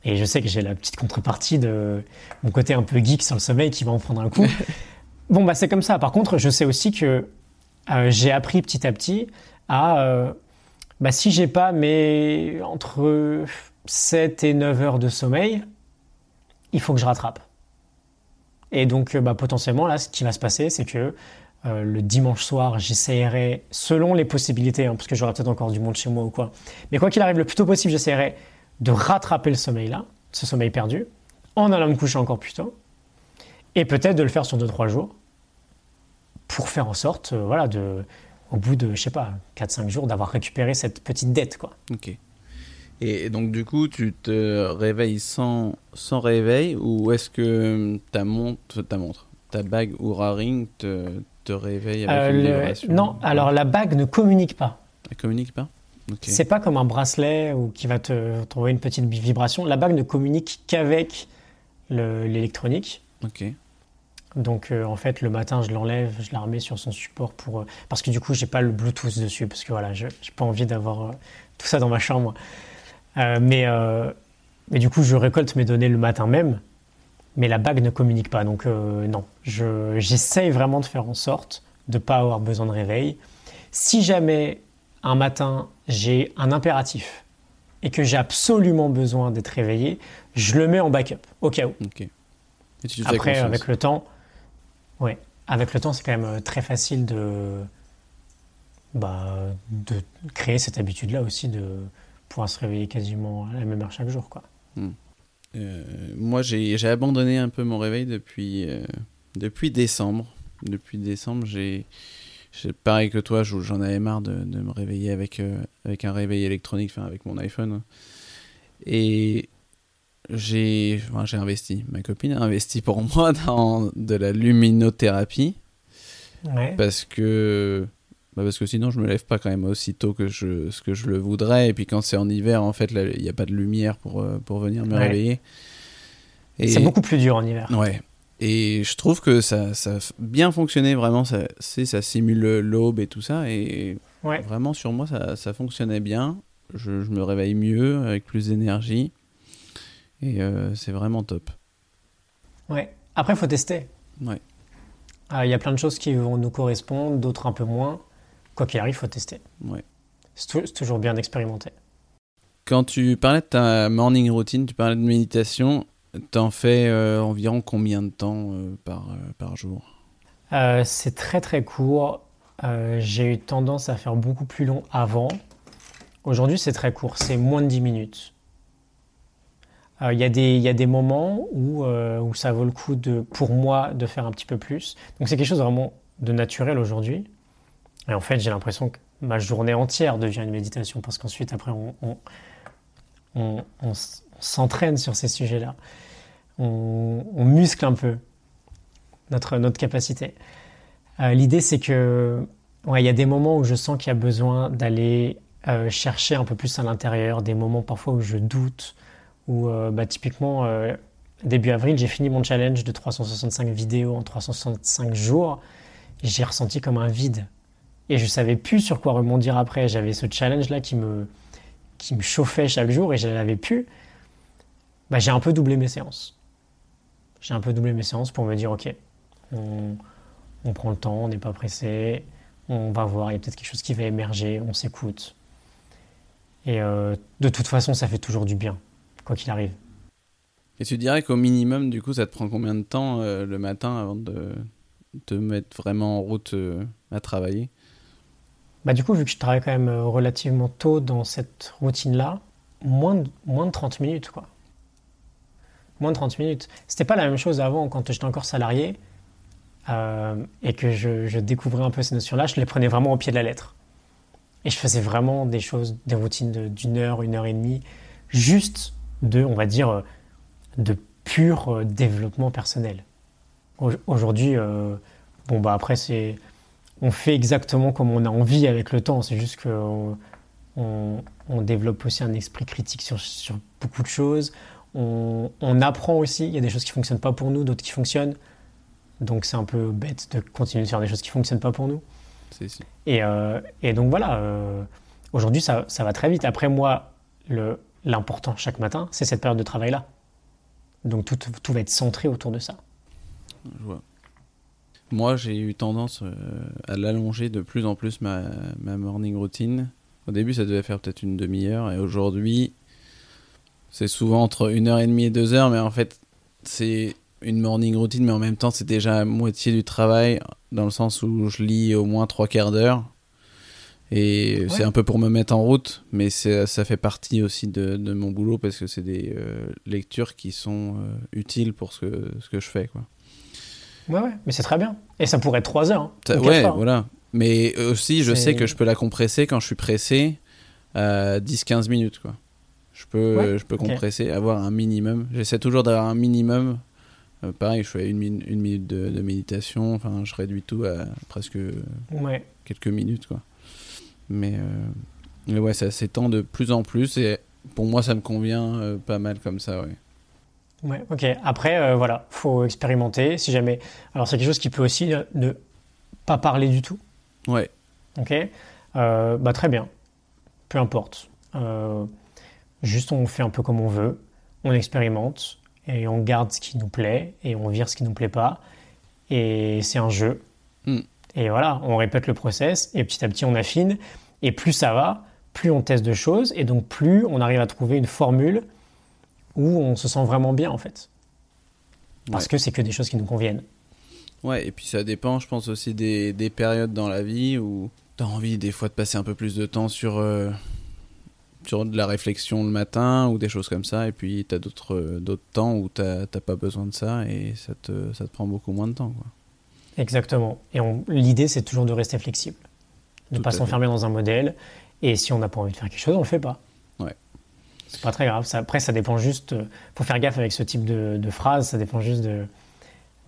Et je sais que j'ai la petite contrepartie de mon côté un peu geek sur le sommeil qui va en prendre un coup. bon, bah c'est comme ça. Par contre, je sais aussi que euh, j'ai appris petit à petit à. Euh, bah, si j'ai pas mes entre 7 et 9 heures de sommeil, il faut que je rattrape. Et donc, bah, potentiellement, là, ce qui va se passer, c'est que euh, le dimanche soir, j'essaierai, selon les possibilités, hein, parce que j'aurai peut-être encore du monde chez moi ou quoi, mais quoi qu'il arrive, le plus tôt possible, j'essaierai de rattraper le sommeil là, ce sommeil perdu, en allant me coucher encore plus tôt, et peut-être de le faire sur 2-3 jours, pour faire en sorte, euh, voilà, de, au bout de, je sais pas, 4-5 jours, d'avoir récupéré cette petite dette, quoi. Ok. Et donc, du coup, tu te réveilles sans, sans réveil, ou est-ce que ta montre, ta montre, ta bague ou Ring te, te réveille avec euh, une vibration Non, alors la bague ne communique pas. Elle communique pas? Okay. C'est pas comme un bracelet ou qui va te t'envoyer une petite vibration. La bague ne communique qu'avec l'électronique. Ok. Donc euh, en fait le matin je l'enlève, je la remets sur son support pour euh, parce que du coup j'ai pas le Bluetooth dessus parce que voilà j'ai pas envie d'avoir euh, tout ça dans ma chambre. Mais mais du coup je récolte mes données le matin même mais la bague ne communique pas. Donc euh, non, j'essaye vraiment de faire en sorte de ne pas avoir besoin de réveil. Si jamais un matin j'ai un impératif et que j'ai absolument besoin d'être réveillé, je le mets en backup au cas où. Okay. Après, avec le temps, ouais, avec le temps, c'est quand même très facile de, bah, de créer cette habitude-là aussi de pouvoir se réveiller quasiment à la même heure chaque jour, quoi. Hmm. Euh, moi, j'ai abandonné un peu mon réveil depuis, euh, depuis décembre. Depuis décembre, j'ai. Pareil que toi, j'en avais marre de, de, me réveiller avec, euh, avec un réveil électronique, enfin avec mon iPhone. Et j'ai enfin, investi, ma copine a investi pour moi dans de la luminothérapie. Ouais. Parce que bah parce que sinon je me lève pas quand même aussi tôt que je ce que je le voudrais. Et puis quand c'est en hiver en fait il n'y a pas de lumière pour pour venir me ouais. réveiller. C'est beaucoup plus dur en hiver. Ouais. Et je trouve que ça, ça a bien fonctionné vraiment ça ça simule l'aube et tout ça. Et ouais. vraiment sur moi ça, ça fonctionnait bien. Je, je, me réveille mieux avec plus d'énergie. Et euh, c'est vraiment top. Ouais. Après faut tester. Ouais. Il euh, y a plein de choses qui vont nous correspondre d'autres un peu moins quoi qu'il arrive, il faut tester. Ouais. C'est toujours bien d'expérimenter. Quand tu parlais de ta morning routine, tu parlais de méditation, t'en fais euh, environ combien de temps euh, par, euh, par jour? C'est très très court. J'ai eu tendance à faire beaucoup plus long avant. Aujourd'hui, c'est très court, c'est moins de 10 minutes. Il y, y, a des moments où, où ça vaut le coup de, pour moi de faire un petit peu plus. Donc c'est quelque chose vraiment de naturel aujourd'hui. Et en fait, j'ai l'impression que ma journée entière devient une méditation parce qu'ensuite, après, on, s'entraîne sur ces sujets-là. On, muscle un peu notre, notre capacité. Euh, l'idée, c'est que il y a des moments où je sens qu'il y a besoin d'aller euh, chercher un peu plus à l'intérieur, des moments parfois où je doute, où euh, bah, typiquement, début avril, j'ai fini mon challenge de 365 vidéos en 365 jours. J'ai ressenti comme un vide. Et je savais plus sur quoi rebondir après. J'avais ce challenge-là qui me, qui me chauffait chaque jour et je l'avais plus, bah, j'ai un peu doublé mes séances. J'ai un peu doublé mes séances pour me dire, ok, on, prend le temps, on n'est pas pressé, on va voir, il y a peut-être quelque chose qui va émerger, on s'écoute. Et euh, de toute façon, ça fait toujours du bien, quoi qu'il arrive. Et tu dirais qu'au minimum, du coup, ça te prend combien de temps euh, le matin avant de te mettre vraiment en route euh, à travailler? Bah, du coup, vu que je travaille quand même euh, relativement tôt dans cette routine-là, moins de, moins de 30 minutes, quoi. Moins de 30 minutes. C'était pas la même chose avant, quand j'étais encore salarié euh, et que je, découvrais un peu ces notions-là, je les prenais vraiment au pied de la lettre. Et je faisais vraiment des choses, des routines d'une heure, une heure et demie, juste de, on va dire, euh, de pur développement personnel. Aujourd'hui, bon, bah après, c'est on fait exactement comme on a envie avec le temps. C'est juste qu'on on, développe aussi un esprit critique sur, beaucoup de choses. On, apprend aussi. Il y a des choses qui ne fonctionnent pas pour nous, d'autres qui fonctionnent. Donc c'est un peu bête de continuer de faire des choses qui ne fonctionnent pas pour nous. Et, euh, et, donc voilà, euh, aujourd'hui ça, ça, va très vite. Après moi, l'important chaque matin, c'est cette période de travail-là. Donc tout, tout va être centré autour de ça. Je vois. Moi, j'ai eu tendance euh, à l'allonger de plus en plus ma, ma, morning routine. Au début, ça devait faire peut-être une demi-heure, et aujourd'hui, c'est souvent entre une heure et demie et deux heures, mais en fait, c'est une morning routine, mais en même temps, c'est déjà moitié du travail, dans le sens où je lis au moins trois quarts d'heure. Et c'est un peu pour me mettre en route, mais ça fait partie aussi de, de, mon boulot parce que c'est des euh, lectures qui sont euh, utiles pour ce que, ce que je fais. Quoi. Ouais, ouais, mais c'est très bien. Et ça pourrait être 3 heures. Hein, ouais, voilà. Mais aussi, je sais que je peux la compresser quand je suis pressé à 10-15 minutes. Quoi. Je peux, je peux compresser, avoir un minimum. J'essaie toujours d'avoir un minimum. Euh, pareil, je fais une, une minute de, méditation. Enfin, je réduis tout à presque quelques minutes. Quoi. Mais, euh, ouais, ça s'étend de plus en plus. Et pour moi, ça me convient euh, pas mal comme ça. Ouais. Ouais, ok. Après, euh, voilà, faut expérimenter. Si jamais, alors c'est quelque chose qui peut aussi ne pas parler du tout. Ouais. Ok. Euh, bah très bien. Peu importe. Euh, juste, on fait un peu comme on veut. On expérimente et on garde ce qui nous plaît et on vire ce qui nous plaît pas. Et c'est un jeu. Hmm. Et voilà, on répète le process et petit à petit on affine. Et plus ça va, plus on teste de choses et donc plus on arrive à trouver une formule où on se sent vraiment bien en fait. Parce que c'est que des choses qui nous conviennent. Ouais, et puis ça dépend, je pense aussi des, des périodes dans la vie où tu as envie des fois de passer un peu plus de temps sur, euh, sur de la réflexion le matin ou des choses comme ça, et puis tu as d'autres temps où tu n'as pas besoin de ça et ça te, ça te prend beaucoup moins de temps. Quoi. Exactement. Et l'idée, c'est toujours de rester flexible, de ne pas s'enfermer dans un modèle, et si on n'a pas envie de faire quelque chose, on le fait pas. C'est pas très grave. après, ça dépend juste. Euh, faut faire gaffe avec ce type de, de phrase. Ça dépend juste de,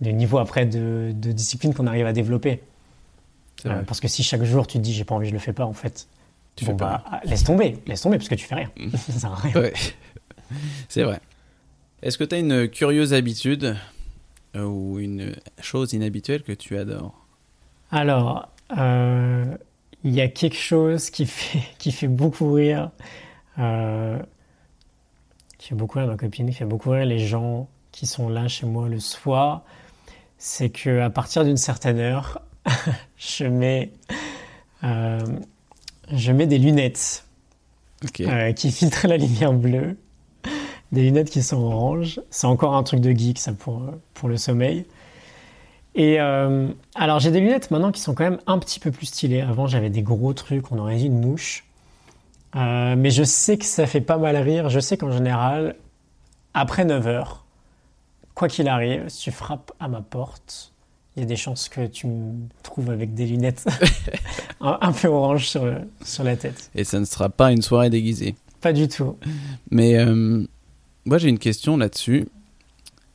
du niveau après de, discipline qu'on arrive à développer. Euh, parce que si chaque jour tu te dis j'ai pas envie, je le fais pas, en fait. Tu fais pas. Bah, laisse tomber, laisse tomber parce que tu fais rien. ça sert à rien. C'est vrai. Est-ce que tu as une curieuse habitude euh, ou une chose inhabituelle que tu adores? Alors, il y a quelque chose qui fait, qui fait beaucoup rire qui fait beaucoup rire ma copine, qui fait beaucoup rire les gens qui sont là chez moi le soir, c'est que à partir d'une certaine heure, je mets, euh, je mets des lunettes. euh, qui filtrent la lumière bleue, des lunettes qui sont oranges. C'est encore un truc de geek, ça, pour, pour le sommeil. Et euh, alors, j'ai des lunettes maintenant qui sont quand même un petit peu plus stylées. Avant, j'avais des gros trucs, on aurait dit une mouche. Euh, mais je sais que ça fait pas mal rire. Je sais qu'en général, après 9 heures, quoi qu'il arrive, si tu frappes à ma porte, il y a des chances que tu me trouves avec des lunettes un, peu orange sur, sur la tête. Et ça ne sera pas une soirée déguisée. Pas du tout. Mais euh, moi j'ai une question là-dessus.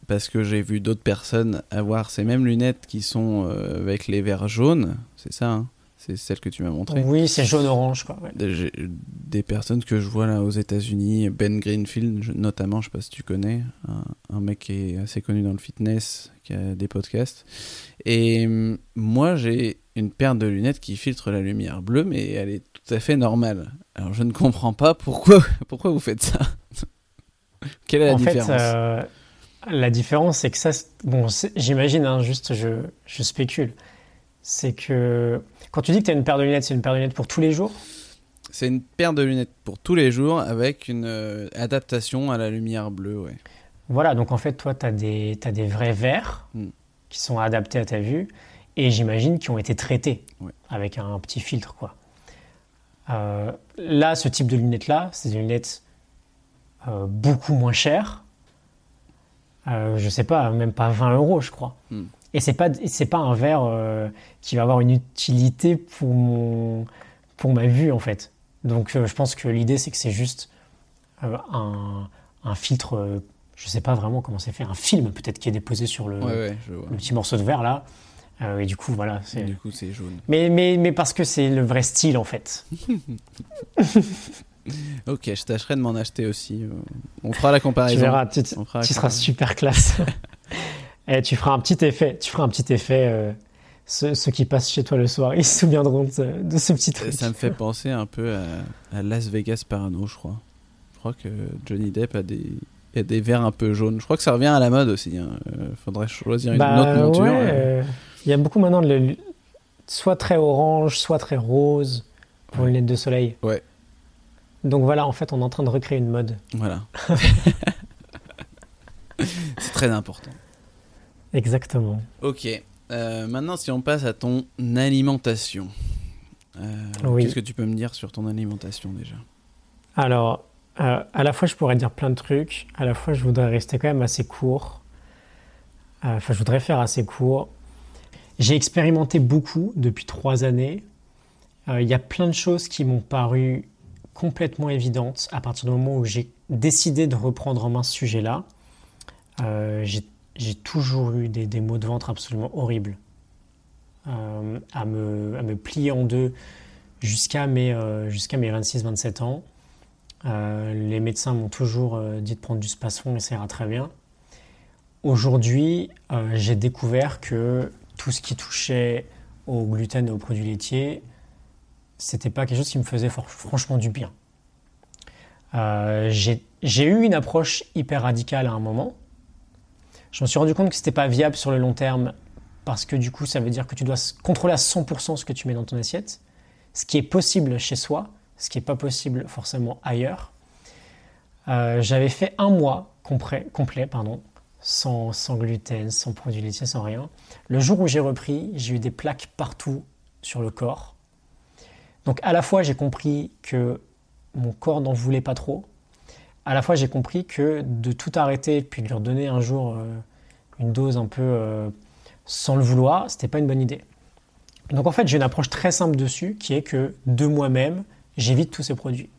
Parce que j'ai vu d'autres personnes avoir ces mêmes lunettes qui sont euh, avec les verres jaunes. C'est ça, hein? C'est celle que tu m'as montrée. Oui, c'est jaune-orange. quoi. Des, personnes que je vois là aux États-Unis, Ben Greenfield notamment, je sais pas si tu connais, un, mec qui est assez connu dans le fitness, qui a des podcasts. Et hum, moi, j'ai une paire de lunettes qui filtre la lumière bleue, mais elle est tout à fait normale. Alors je ne comprends pas pourquoi, pourquoi vous faites ça. Quelle est la différence? euh, La différence, c'est que ça, bon, j'imagine, hein, juste je, je spécule, c'est que quand tu dis que tu as une paire de lunettes, c'est une paire de lunettes pour tous les jours? C'est une paire de lunettes pour tous les jours avec une euh, adaptation à la lumière bleue, ouais. Voilà, donc en fait, toi, tu as des, as des vrais verres hmm. qui sont adaptés à ta vue et j'imagine qui ont été traités avec un, petit filtre, quoi. Euh, là, ce type de lunettes-là, c'est des lunettes euh, beaucoup moins chères. je sais pas, même pas 20 euros, je crois. Hmm. Et c'est pas c'est pas un verre euh, qui va avoir une utilité pour mon pour ma vue en fait. Donc euh, je pense que l'idée c'est que c'est juste euh, un, un, filtre, je sais pas vraiment comment c'est fait, un film peut-être qui est déposé sur le, le petit morceau de verre là. et du coup voilà. Du coup c'est jaune. Mais, mais mais parce que c'est le vrai style en fait. ok, je tâcherai de m'en acheter aussi. On fera la comparaison. Tu verras, tu, tu seras super classe. Et eh, tu feras un petit effet. Tu feras un petit effet. Euh, ceux, qui passent chez toi le soir, ils se souviendront de, ce petit truc. Ça me fait penser un peu à, Las Vegas Parano, je crois. Je crois que Johnny Depp a des, a des verres un peu jaunes. Je crois que ça revient à la mode aussi. Il hein. euh, faudrait choisir une bah, autre monture. Euh. Il y a beaucoup maintenant de soit très orange, soit très rose pour les lunettes de soleil. Ouais. Donc voilà, en fait, on est en train de recréer une mode. Voilà. C'est très important. Exactement. Ok. Euh, maintenant, si on passe à ton alimentation. Euh, qu'est-ce que tu peux me dire sur ton alimentation déjà? Alors, euh, à la fois, je pourrais dire plein de trucs. À la fois, je voudrais rester quand même assez court. Enfin, je voudrais faire assez court. J'ai expérimenté beaucoup depuis trois années. Il y a plein de choses qui m'ont paru complètement évidentes à partir du moment où j'ai décidé de reprendre en main ce sujet-là. j'ai j'ai toujours eu des, des, maux de ventre absolument horribles. Euh, à, me, à, me, plier en deux jusqu'à mes, euh, jusqu'à mes 26-27 ans. Euh, les médecins m'ont toujours dit de prendre du spasfon et ça ira très bien. Aujourd'hui, j'ai découvert que tout ce qui touchait au gluten et aux produits laitiers, c'était pas quelque chose qui me faisait franchement du bien. j'ai eu une approche hyper radicale à un moment, je me suis rendu compte que ce n'était pas viable sur le long terme parce que du coup, ça veut dire que tu dois contrôler à 100% ce que tu mets dans ton assiette, ce qui est possible chez soi, ce qui n'est pas possible forcément ailleurs. Euh, j'avais fait un mois complet, pardon, sans, gluten, sans produits laitiers, sans rien. Le jour où j'ai repris, j'ai eu des plaques partout sur le corps. Donc à la fois, j'ai compris que mon corps n'en voulait pas trop, à la fois j'ai compris que de tout arrêter puis de leur donner un jour euh, une dose un peu euh, sans le vouloir, c'était pas une bonne idée. Donc en fait j'ai une approche très simple dessus qui est que de moi-même j'évite tous ces produits.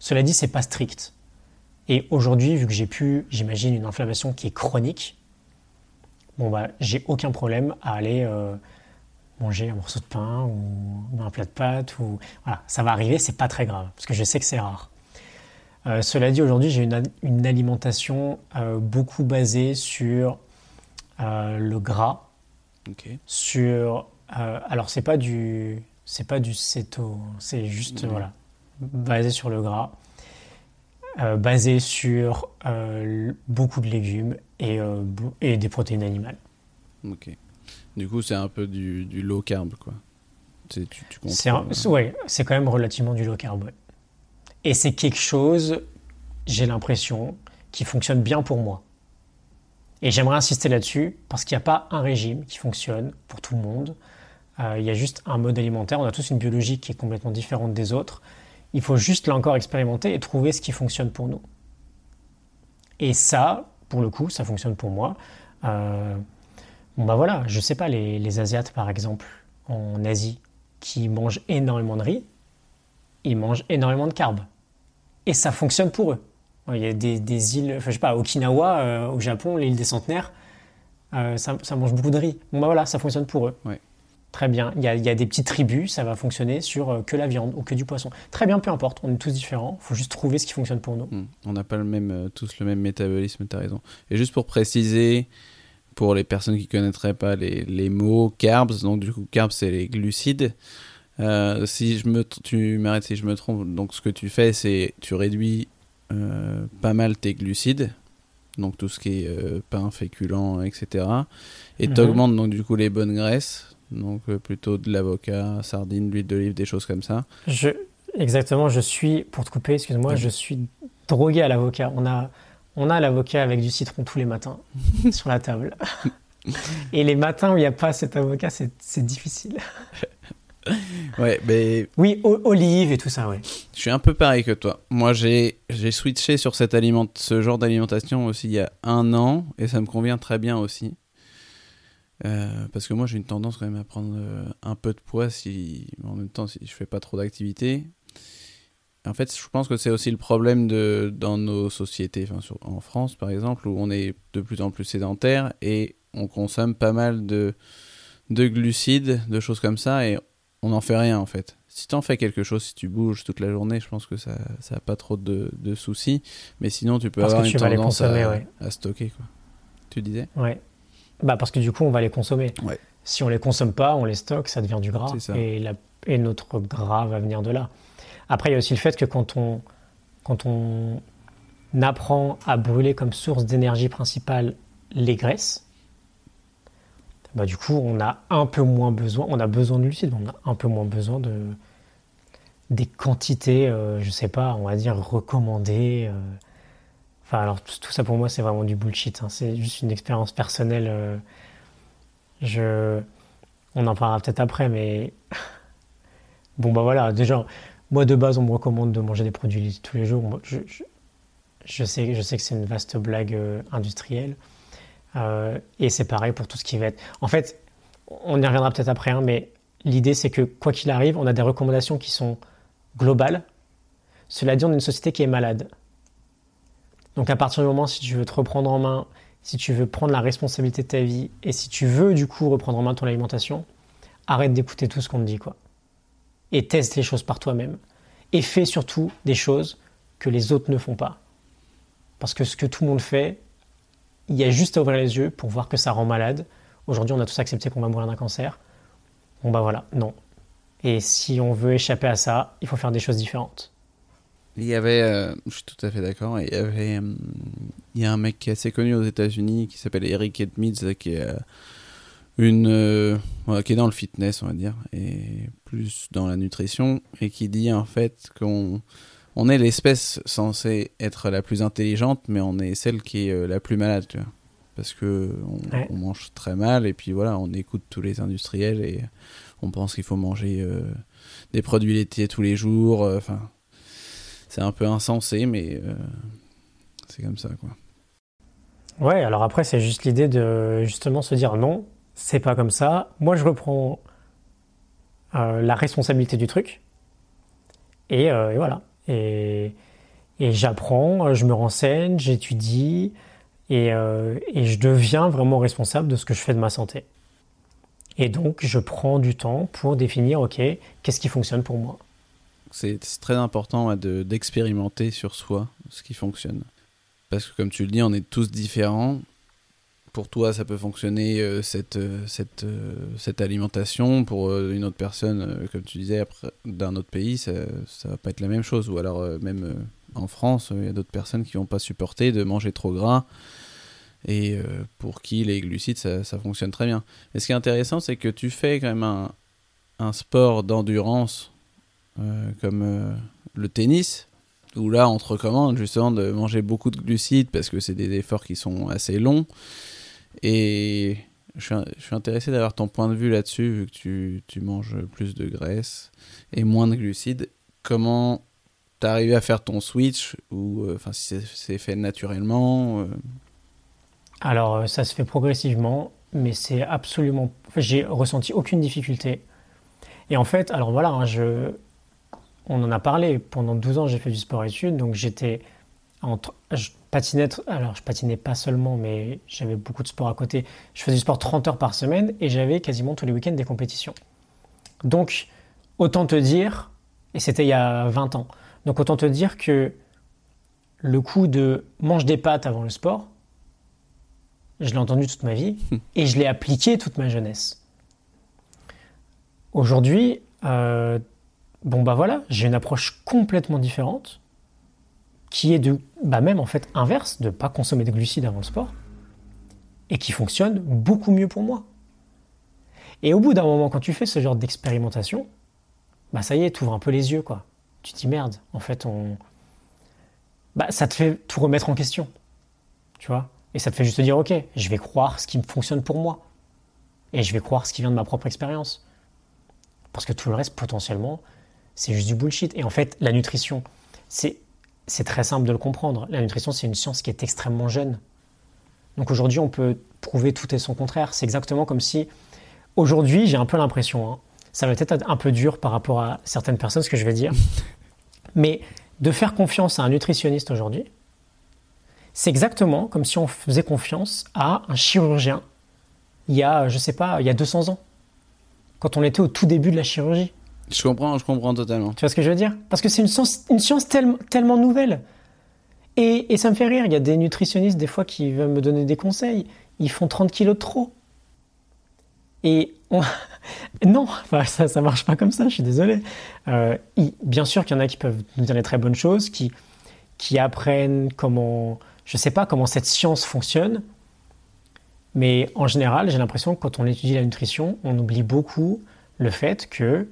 Cela dit c'est pas strict. Et aujourd'hui vu que j'ai pu, j'imagine une inflammation qui est chronique, bon bah j'ai aucun problème à aller euh, manger un morceau de pain ou un plat de pâtes ou voilà ça va arriver c'est pas très grave parce que je sais que c'est rare. Euh, cela dit, aujourd'hui, j'ai une, alimentation euh, beaucoup basée sur euh, le gras, sur alors c'est pas du c'est pas du céto, c'est juste voilà basé sur le gras, basé sur beaucoup de légumes et, et des protéines animales. Ok. Du coup, c'est un peu du, low carb, quoi. C'est ouais, c'est quand même relativement du low carb. Et c'est quelque chose, j'ai l'impression, qui fonctionne bien pour moi. Et j'aimerais insister là-dessus parce qu'il n'y a pas un régime qui fonctionne pour tout le monde. Euh, il y a juste un mode alimentaire. On a tous une biologie qui est complètement différente des autres. Il faut juste là encore expérimenter et trouver ce qui fonctionne pour nous. Et ça, pour le coup, ça fonctionne pour moi. Euh, bon bah voilà, je sais pas, les Asiates par exemple, en Asie, qui mangent énormément de riz, ils mangent énormément de carbs. Et ça fonctionne pour eux. Il y a des, îles, enfin, je sais pas, Okinawa, euh, au Japon, l'île des centenaires, euh, ça, mange beaucoup de riz. Bon, bah voilà, ça fonctionne pour eux. Très bien. Il y, a, des petites tribus, ça va fonctionner sur euh, que la viande ou que du poisson. Très bien, peu importe, on est tous différents. Il faut juste trouver ce qui fonctionne pour nous. Hmm. On n'a pas le même, tous le même métabolisme, tu as raison. Et juste pour préciser, pour les personnes qui ne connaîtraient pas les, les, mots, carbs, donc du coup, carbs, c'est les glucides. Si je me, tu m'arrêtes si je me trompe, donc ce que tu fais, c'est tu réduis euh, pas mal tes glucides, donc tout ce qui est euh, pain, féculent, etc. Et tu augmentes donc du coup les bonnes graisses, donc euh, plutôt de l'avocat, sardines, l'huile d'olive, des choses comme ça. Je, exactement, je suis, pour te couper, excuse-moi, je suis drogué à l'avocat. On a, on a l'avocat avec du citron tous les matins sur la table. Et les matins où il n'y a pas cet avocat, c'est difficile. ouais, mais... Oui, olive et tout ça, ouais. Je suis un peu pareil que toi. Moi, j'ai switché sur cette aliment ce genre d'alimentation aussi il y a un an, et ça me convient très bien aussi. Euh, parce que moi, j'ai une tendance quand même à prendre euh, un peu de poids si, en même temps, si je fais pas trop d'activité. En fait, je pense que c'est aussi le problème de, dans nos sociétés, enfin, en France par exemple, où on est de plus en plus sédentaire et on consomme pas mal de, de glucides, de choses comme ça, et on n'en fait rien en fait. Si tu en fais quelque chose, si tu bouges toute la journée, je pense que ça n'a pas trop de, soucis. Mais sinon, tu peux avoir une tendance à, stocker. Quoi. Tu disais? Ouais. Bah parce que du coup, on va les consommer. Ouais. Si on les consomme pas, on les stocke, ça devient du gras. Et, la, et notre gras va venir de là. Après, il y a aussi le fait que quand on, quand on apprend à brûler comme source d'énergie principale les graisses, bah, du coup, on a un peu moins besoin, on a besoin de lucide, on a un peu moins besoin de des quantités, euh, je sais pas, on va dire recommandées. Euh. Enfin, alors tout, ça pour moi, c'est vraiment du bullshit. Hein. C'est juste une expérience personnelle. Euh. Je, on en parlera peut-être après, mais bon bah voilà. Déjà, moi de base, on me recommande de manger des produits tous les jours. Je, je, je sais, je sais que c'est une vaste blague industrielle. Euh, et c'est pareil pour tout ce qui va être. En fait, on y reviendra peut-être après, hein, mais l'idée c'est que quoi qu'il arrive, on a des recommandations qui sont globales. Cela dit, on est une société qui est malade. Donc à partir du moment, si tu veux te reprendre en main, si tu veux prendre la responsabilité de ta vie, et si tu veux du coup reprendre en main ton alimentation, arrête d'écouter tout ce qu'on te dit, quoi. Et teste les choses par toi-même. Et fais surtout des choses que les autres ne font pas. Parce que ce que tout le monde fait, il y a juste à ouvrir les yeux pour voir que ça rend malade. Aujourd'hui, on a tous accepté qu'on va mourir d'un cancer. Bon bah voilà, non. Et si on veut échapper à ça, il faut faire des choses différentes. Il y avait, euh, je suis tout à fait d'accord, il y avait, euh, il y a un mec qui est assez connu aux États-Unis qui s'appelle Eric Edmonds, qui est euh, une, qui est dans le fitness, on va dire, et plus dans la nutrition, et qui dit en fait qu'on on est l'espèce censée être la plus intelligente, mais on est celle qui est euh, la plus malade, tu vois. Parce que on, mange très mal et puis voilà, on écoute tous les industriels et on pense qu'il faut manger euh, des produits laitiers tous les jours. Euh, enfin, c'est un peu insensé, mais c'est comme ça, quoi. Ouais, alors après, c'est juste l'idée de justement se dire non, c'est pas comme ça. Moi, je reprends la responsabilité du truc. et voilà. Et, j'apprends, je me renseigne, j'étudie euh, et, je deviens vraiment responsable de ce que je fais de ma santé. Et donc, je prends du temps pour définir, OK, qu'est-ce qui fonctionne pour moi C'est très important d'expérimenter sur soi ce qui fonctionne. Parce que comme tu le dis, on est tous différents pour toi, ça peut fonctionner euh, cette, euh, cette, euh, cette alimentation. Pour une autre personne, comme tu disais, d'un autre pays, ça, ça va pas être la même chose. Ou alors, même en France, il y a d'autres personnes qui vont pas supporter de manger trop gras. Et pour qui les glucides, ça, ça, fonctionne très bien. Et ce qui est intéressant, c'est que tu fais quand même un, un sport d'endurance comme le tennis. où là, on te recommande justement de manger beaucoup de glucides parce que c'est des efforts qui sont assez longs. Et je suis, intéressé d'avoir ton point de vue là-dessus, vu que tu, tu, manges plus de graisse et moins de glucides. Comment t'es arrivé à faire ton switch ou euh, enfin si c'est fait naturellement euh? Alors euh, ça se fait progressivement, mais c'est absolument. J'ai ressenti aucune difficulté. Et en fait, alors voilà, hein, je... on en a parlé. Pendant 12 ans, j'ai fait du sport-études, donc j'étais entre. Patinais, alors je patinais pas seulement, mais j'avais beaucoup de sport à côté. Je faisais du sport 30 heures par semaine et j'avais quasiment tous les week-ends des compétitions. Donc, autant te dire, et c'était il y a 20 ans, donc autant te dire que le coup de mange des pâtes avant le sport, je l'ai entendu toute ma vie et je l'ai appliqué toute ma jeunesse. Aujourd'hui, euh, bon bah voilà, j'ai une approche complètement différente qui est de, bah même en fait inverse, de ne pas consommer de glucides avant le sport et qui fonctionne beaucoup mieux pour moi. Et au bout d'un moment, quand tu fais ce genre d'expérimentation, bah ça y est, tu ouvres un peu les yeux quoi. Tu te dis merde, en fait on, bah ça te fait tout remettre en question, tu vois? Et ça te fait juste dire, ok, je vais croire ce qui fonctionne pour moi. Et je vais croire ce qui vient de ma propre expérience. Parce que tout le reste, potentiellement, c'est juste du bullshit. Et en fait, la nutrition, c'est, c'est très simple de le comprendre. La nutrition, c'est une science qui est extrêmement jeune. Donc aujourd'hui, on peut prouver tout et son contraire. C'est exactement comme si, aujourd'hui, j'ai un peu l'impression, hein, ça va peut-être être un peu dur par rapport à certaines personnes, ce que je vais dire, mais de faire confiance à un nutritionniste aujourd'hui, c'est exactement comme si on faisait confiance à un chirurgien il y a, je sais pas, il y a 200 ans, quand on était au tout début de la chirurgie. Je comprends, je comprends totalement. Tu vois ce que je veux dire? Parce que c'est une science, tellement nouvelle. Et, ça me fait rire, il y a des nutritionnistes des fois qui veulent me donner des conseils. Ils font 30 kilos de trop. Et non, ça ne marche pas comme ça, je suis désolé. Euh, bien sûr qu'il y en a qui peuvent nous dire des très bonnes choses, qui, qui apprennent comment je ne sais pas comment cette science fonctionne, mais en général, j'ai l'impression que quand on étudie la nutrition, on oublie beaucoup le fait que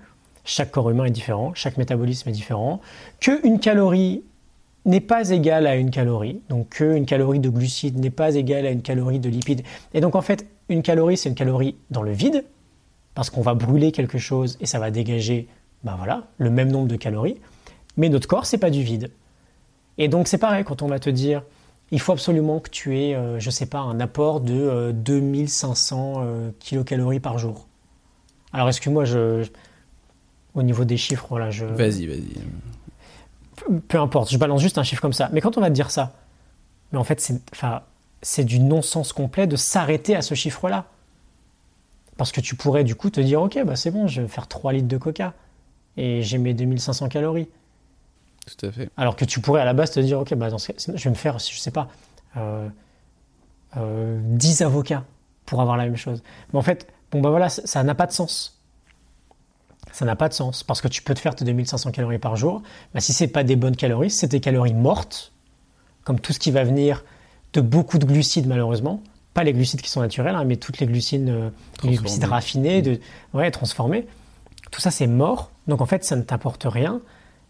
chaque corps humain est différent, chaque métabolisme est différent, qu'une calorie n'est pas égale à une calorie, donc qu'une calorie de glucides n'est pas égale à une calorie de lipides. Et donc en fait, une calorie, c'est une calorie dans le vide, parce qu'on va brûler quelque chose et ça va dégager ben voilà, le même nombre de calories, mais notre corps, c'est pas du vide. Et donc c'est pareil, quand on va te dire il faut absolument que tu aies, euh, je sais pas, un apport de 2500 euh, euh, kilocalories par jour. Alors, excuse-moi, je, au niveau des chiffres, voilà, je. Vas-y, vas-y. Peu importe, je balance juste un chiffre comme ça. Mais quand on va te dire ça, mais en fait, c'est, enfin, du non-sens complet de s'arrêter à ce chiffre-là. Parce que tu pourrais du coup te dire, ok, bah c'est bon, je vais faire 3 litres de coca et j'ai mes 2500 calories. Tout à fait. Alors que tu pourrais à la base te dire, ok, bah, dans ce je vais me faire, je sais pas, euh, 10 euh, avocats pour avoir la même chose. Mais en fait, bon bah voilà, ça n'a pas de sens. Ça n'a pas de sens parce que tu peux te faire tes 2500 calories par jour. Bah, si c'est pas des bonnes calories, c'est des calories mortes, comme tout ce qui va venir de beaucoup de glucides malheureusement. Pas les glucides qui sont naturels, hein, mais toutes les glucides, euh, les glucides raffinés, de, ouais, transformés. Tout ça c'est mort. Donc en fait, ça ne t'apporte rien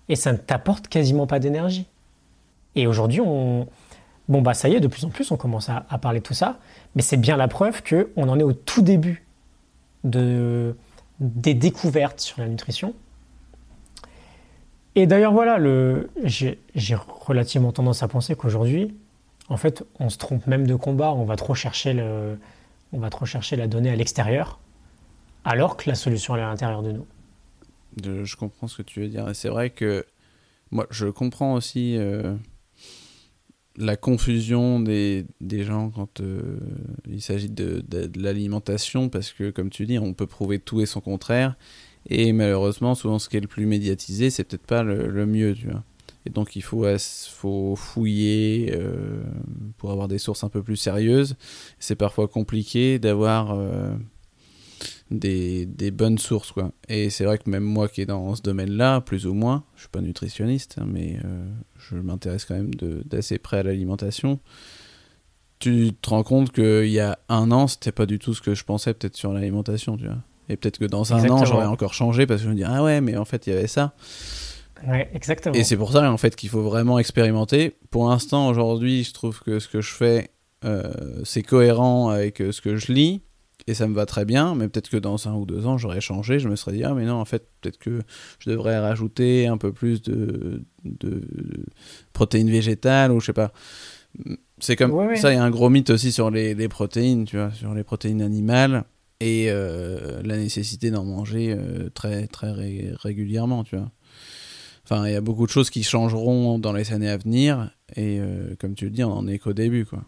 et ça ne t'apporte quasiment pas d'énergie. Et aujourd'hui, on... bon bah ça y est, de plus en plus, on commence à, parler de tout ça, mais c'est bien la preuve que on en est au tout début de... des découvertes sur la nutrition. Et d'ailleurs, voilà, j'ai relativement tendance à penser qu'aujourd'hui, en fait, on se trompe même de combat, on va trop chercher, le... on va trop chercher la donnée à l'extérieur, alors que la solution est à l'intérieur de nous je comprends ce que tu veux dire. Et c'est vrai que moi, je comprends aussi euh, la confusion des, des gens quand euh, il s'agit de, de, l'alimentation, parce que, comme tu dis, on peut prouver tout et son contraire. Et malheureusement, souvent, ce qui est le plus médiatisé, c'est peut-être pas le, mieux, tu vois. Et donc, il faut, faut fouiller euh, pour avoir des sources un peu plus sérieuses. C'est parfois compliqué d'avoir des, des, bonnes sources quoi. Et c'est vrai que même moi qui est dans ce domaine-là, plus ou moins, je suis pas nutritionniste, hein, mais euh, je m'intéresse quand même d'assez près à l'alimentation. Tu te rends compte qu'il y a un an, c'était pas du tout ce que je pensais peut-être sur l'alimentation, tu vois. Et peut-être que dans un an, j'aurais encore changé parce que je me dis ah ouais, mais en fait il y avait ça. Ouais, exactement. Et c'est pour ça en fait qu'il faut vraiment expérimenter. Pour l'instant, aujourd'hui, je trouve que ce que je fais, euh, c'est cohérent avec euh, ce que je lis et ça me va très bien. Mais peut-être que dans un ou deux ans, j'aurais changé. Je me serais dit ah mais non, en fait, peut-être que je devrais rajouter un peu plus de, de protéines végétales ou je sais pas. C'est comme Ouais, ouais. ça. Il y a un gros mythe aussi sur les, les protéines, tu vois, sur les protéines animales et euh, la nécessité d'en manger euh, très très ré- régulièrement, tu vois. Enfin, il y a beaucoup de choses qui changeront dans les années à venir et euh, comme tu le dis, on en est qu'au début, quoi.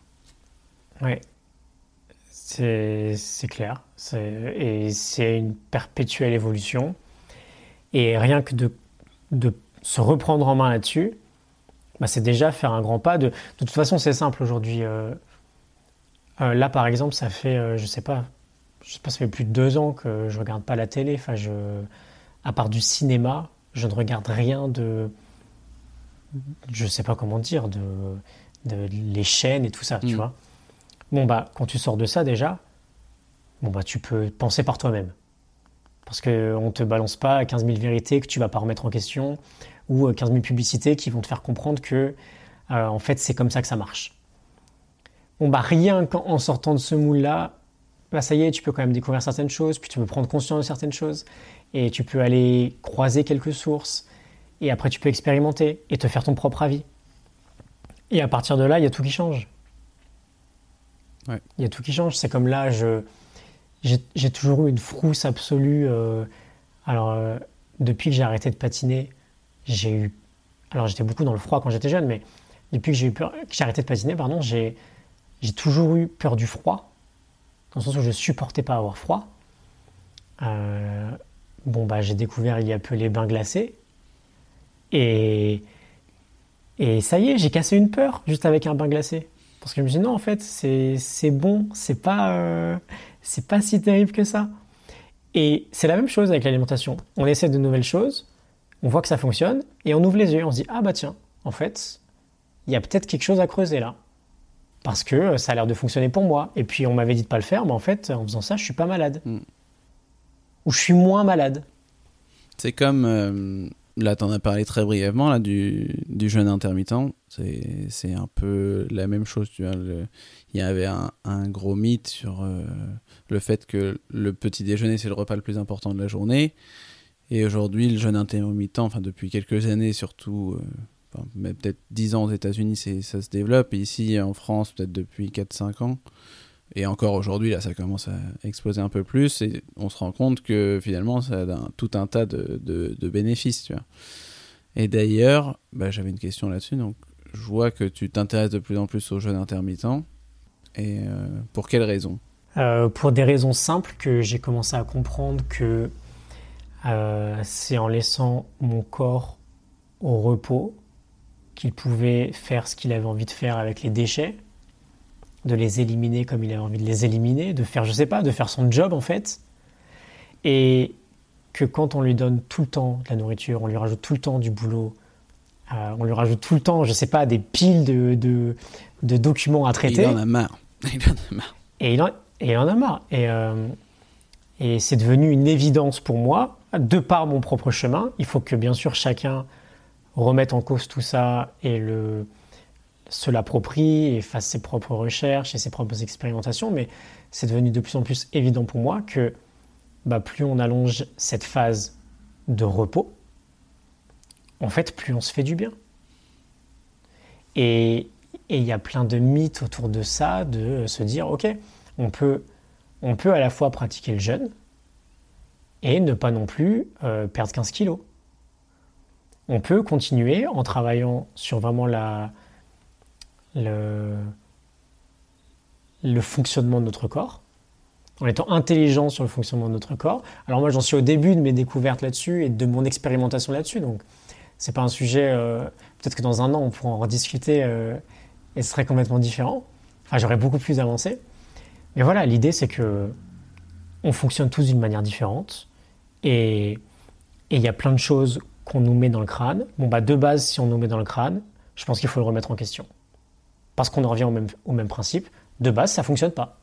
Ouais. C'est clair. C'est- Et c'est une perpétuelle évolution. Et rien que de, de se reprendre en main là-dessus, bah, c'est déjà faire un grand pas. De, de toute façon, c'est simple aujourd'hui. Euh, euh, là, par exemple, ça fait, euh, je sais pas, je sais pas, ça fait plus de deux ans que je regarde pas la télé. Enfin, je, à part du cinéma, je ne regarde rien de, je sais pas comment dire, de, de les chaînes et tout ça, tu Mm. vois. Bon, bah, quand tu sors de ça déjà, bon, bah, tu peux penser par toi-même. Parce qu'on ne te balance pas 15 000 vérités que tu vas pas remettre en question ou euh, 15 000 publicités qui vont te faire comprendre que, euh, en fait, c'est comme ça que ça marche. Bon, bah, rien qu'en sortant de ce moule-là, bah, ça y est, tu peux quand même découvrir certaines choses, puis tu peux prendre conscience de certaines choses, et tu peux aller croiser quelques sources, et après tu peux expérimenter et te faire ton propre avis. Et à partir de là, il y a tout qui change. Il y a tout qui change. C'est comme là, j'ai, toujours eu une frousse absolue. euh, alors, euh, depuis que j'ai arrêté de patiner, j'ai eu. Alors, j'étais beaucoup dans le froid quand j'étais jeune, mais depuis que j'ai arrêté de patiner, pardon, j'ai toujours eu peur du froid, dans le sens où je supportais pas avoir froid. Euh, bon, bah, j'ai découvert il y a peu les bains glacés. Et, et ça y est, j'ai cassé une peur juste avec un bain glacé. Parce que je me suis dit non, en fait, c'est bon, c'est pas, euh, c'est pas si terrible que ça. Et c'est la même chose avec l'alimentation. On essaie de nouvelles choses, on voit que ça fonctionne, et on ouvre les yeux, on se dit ah bah tiens, en fait, il y a peut-être quelque chose à creuser là. Parce que euh, ça a l'air de fonctionner pour moi. Et puis on m'avait dit de pas le faire, mais en fait, en faisant ça, je suis pas malade. Mm. Ou je suis moins malade. C'est comme euh, là, t'en as parlé très brièvement là du, du jeûne intermittent. C'est un peu la même chose, tu vois. Il y avait un, gros mythe sur euh, le fait que le petit déjeuner c'est le repas le plus important de la journée. Et aujourd'hui, le jeûne intermittent, enfin depuis quelques années surtout, euh, peut-être 10 ans aux États-Unis, ça se développe. Et ici en France, peut-être depuis 4-5 ans. Et encore aujourd'hui, là, ça commence à exploser un peu plus. Et on se rend compte que finalement, ça a tout un tas de, bénéfices. Et d'ailleurs, bah, j'avais une question là-dessus. Donc, je vois que tu t'intéresses de plus en plus au jeûne intermittent. Et euh, pour quelles raisons? Euh, pour des raisons simples que j'ai commencé à comprendre que euh, c'est en laissant mon corps au repos qu'il pouvait faire ce qu'il avait envie de faire avec les déchets, de les éliminer comme il avait envie de les éliminer, de faire, je sais pas, de faire son job en fait. Et que quand on lui donne tout le temps de la nourriture, on lui rajoute tout le temps du boulot, euh, on lui rajoute tout le temps, je sais pas, des piles de, de, de documents à traiter. Il en a marre. Il en a marre. Et il en, et il en a marre. Et, euh, et c'est devenu une évidence pour moi, de par mon propre chemin. Il faut que bien sûr chacun remette en cause tout ça et le, se l'approprie et fasse ses propres recherches et ses propres expérimentations. Mais c'est devenu de plus en plus évident pour moi que bah, plus on allonge cette phase de repos, en fait, plus on se fait du bien. Et il y a plein de mythes autour de ça, de se dire, ok, on peut, on peut à la fois pratiquer le jeûne et ne pas non plus euh, perdre 15 kilos. On peut continuer en travaillant sur vraiment la, le, fonctionnement de notre corps, en étant intelligent sur le fonctionnement de notre corps. Alors moi, j'en suis au début de mes découvertes là-dessus et de mon expérimentation là-dessus, donc c'est pas un sujet. euh, Peut-être que dans un an, on pourra en rediscuter euh, et ce serait complètement différent. Enfin, j'aurais beaucoup plus avancé. Mais voilà, l'idée, c'est que on fonctionne tous d'une manière différente et et il y a plein de choses qu'on nous met dans le crâne. Bon, bah, de base, si on nous met dans le crâne, je pense qu'il faut le remettre en question. Parce qu'on en revient au même, au même principe. De base, ça fonctionne pas.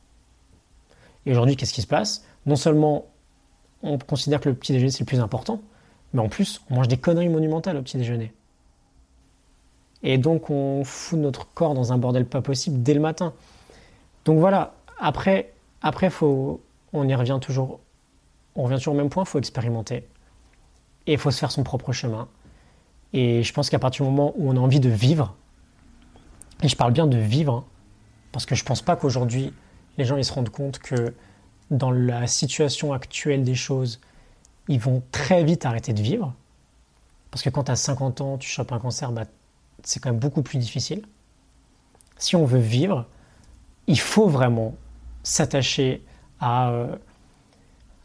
Et aujourd'hui, qu'est-ce qui se passe? Non seulement on considère que le petit déjeuner, c'est le plus important, Mais en plus, on mange des conneries monumentales au petit déjeuner. Et donc, on fout notre corps dans un bordel pas possible dès le matin. Donc voilà, après, après faut, on y revient toujours. On revient toujours au même point, il faut expérimenter. Et il faut se faire son propre chemin. Et je pense qu'à partir du moment où on a envie de vivre, et je parle bien de vivre, hein, parce que je pense pas qu'aujourd'hui, les gens ils se rendent compte que dans la situation actuelle des choses, ils vont très vite arrêter de vivre. Parce que quand tu as 50 ans, tu chopes un cancer, bah, c'est quand même beaucoup plus difficile. Si on veut vivre, il faut vraiment s'attacher à, euh,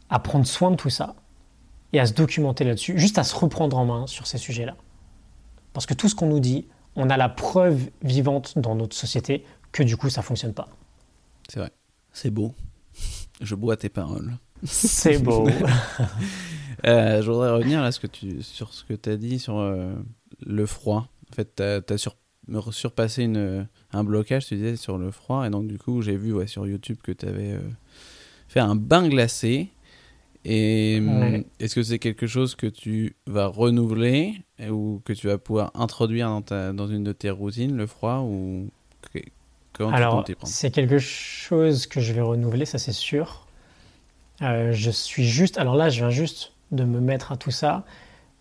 à prendre soin de tout ça et à se documenter là-dessus, juste à se reprendre en main sur ces sujets-là. Parce que tout ce qu'on nous dit, on a la preuve vivante dans notre société que du coup ça fonctionne pas. C'est vrai, c'est beau. Je bois tes paroles. C'est beau. euh, je voudrais revenir là, ce que tu, sur ce que tu as dit sur euh, le froid. En fait, tu as, sur, surpassé une, un blocage, tu disais, sur le froid. Et donc, du coup, j'ai vu ouais, sur YouTube que tu avais euh, fait un bain glacé. Et est-ce que c'est quelque chose que tu vas renouveler ou que tu vas pouvoir introduire dans, ta, dans une de tes routines, le froid ou comment Alors, c'est quelque chose que je vais renouveler, ça c'est sûr. Euh, je suis juste, alors là, je viens juste de me mettre à tout ça,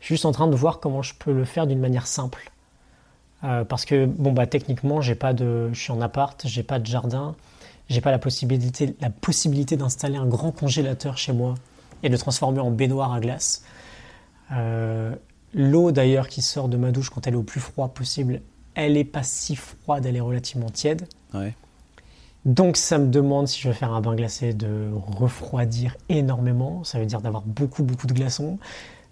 juste en train de voir comment je peux le faire d'une manière simple. Euh, parce que bon bah techniquement, j'ai pas de, je suis en appart, j'ai pas de jardin, j'ai pas la possibilité, la possibilité d'installer un grand congélateur chez moi et de le transformer en baignoire à glace. Euh, l'eau d'ailleurs qui sort de ma douche quand elle est au plus froid possible, elle est pas si froide, elle est relativement tiède. Ouais. Donc ça me demande si je veux faire un bain glacé de refroidir énormément. Ça veut dire d'avoir beaucoup beaucoup de glaçons.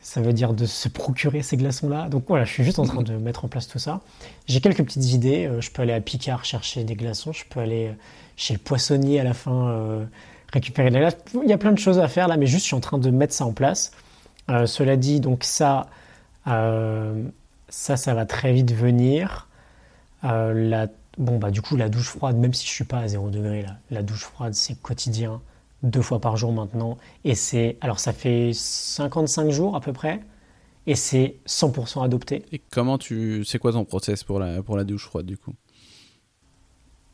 Ça veut dire de se procurer ces glaçons-là. Donc voilà, je suis juste en train de mettre en place tout ça. J'ai quelques petites idées. Euh, je peux aller à Picard chercher des glaçons. Je peux aller euh, chez le poissonnier à la fin euh, récupérer des glaces. Il y a plein de choses à faire là, mais juste je suis en train de mettre ça en place. cela dit, donc ça, ça, ça va très vite venir. la Bon, bah, du coup, la douche froide, même si je suis pas à 0 degré, là, la douche froide, c'est quotidien, deux fois par jour maintenant. Et c'est, alors, ça fait 55 jours à peu près, et c'est 100% adopté. Et comment tu, c'est quoi ton process pour la, pour la douche froide, du coup?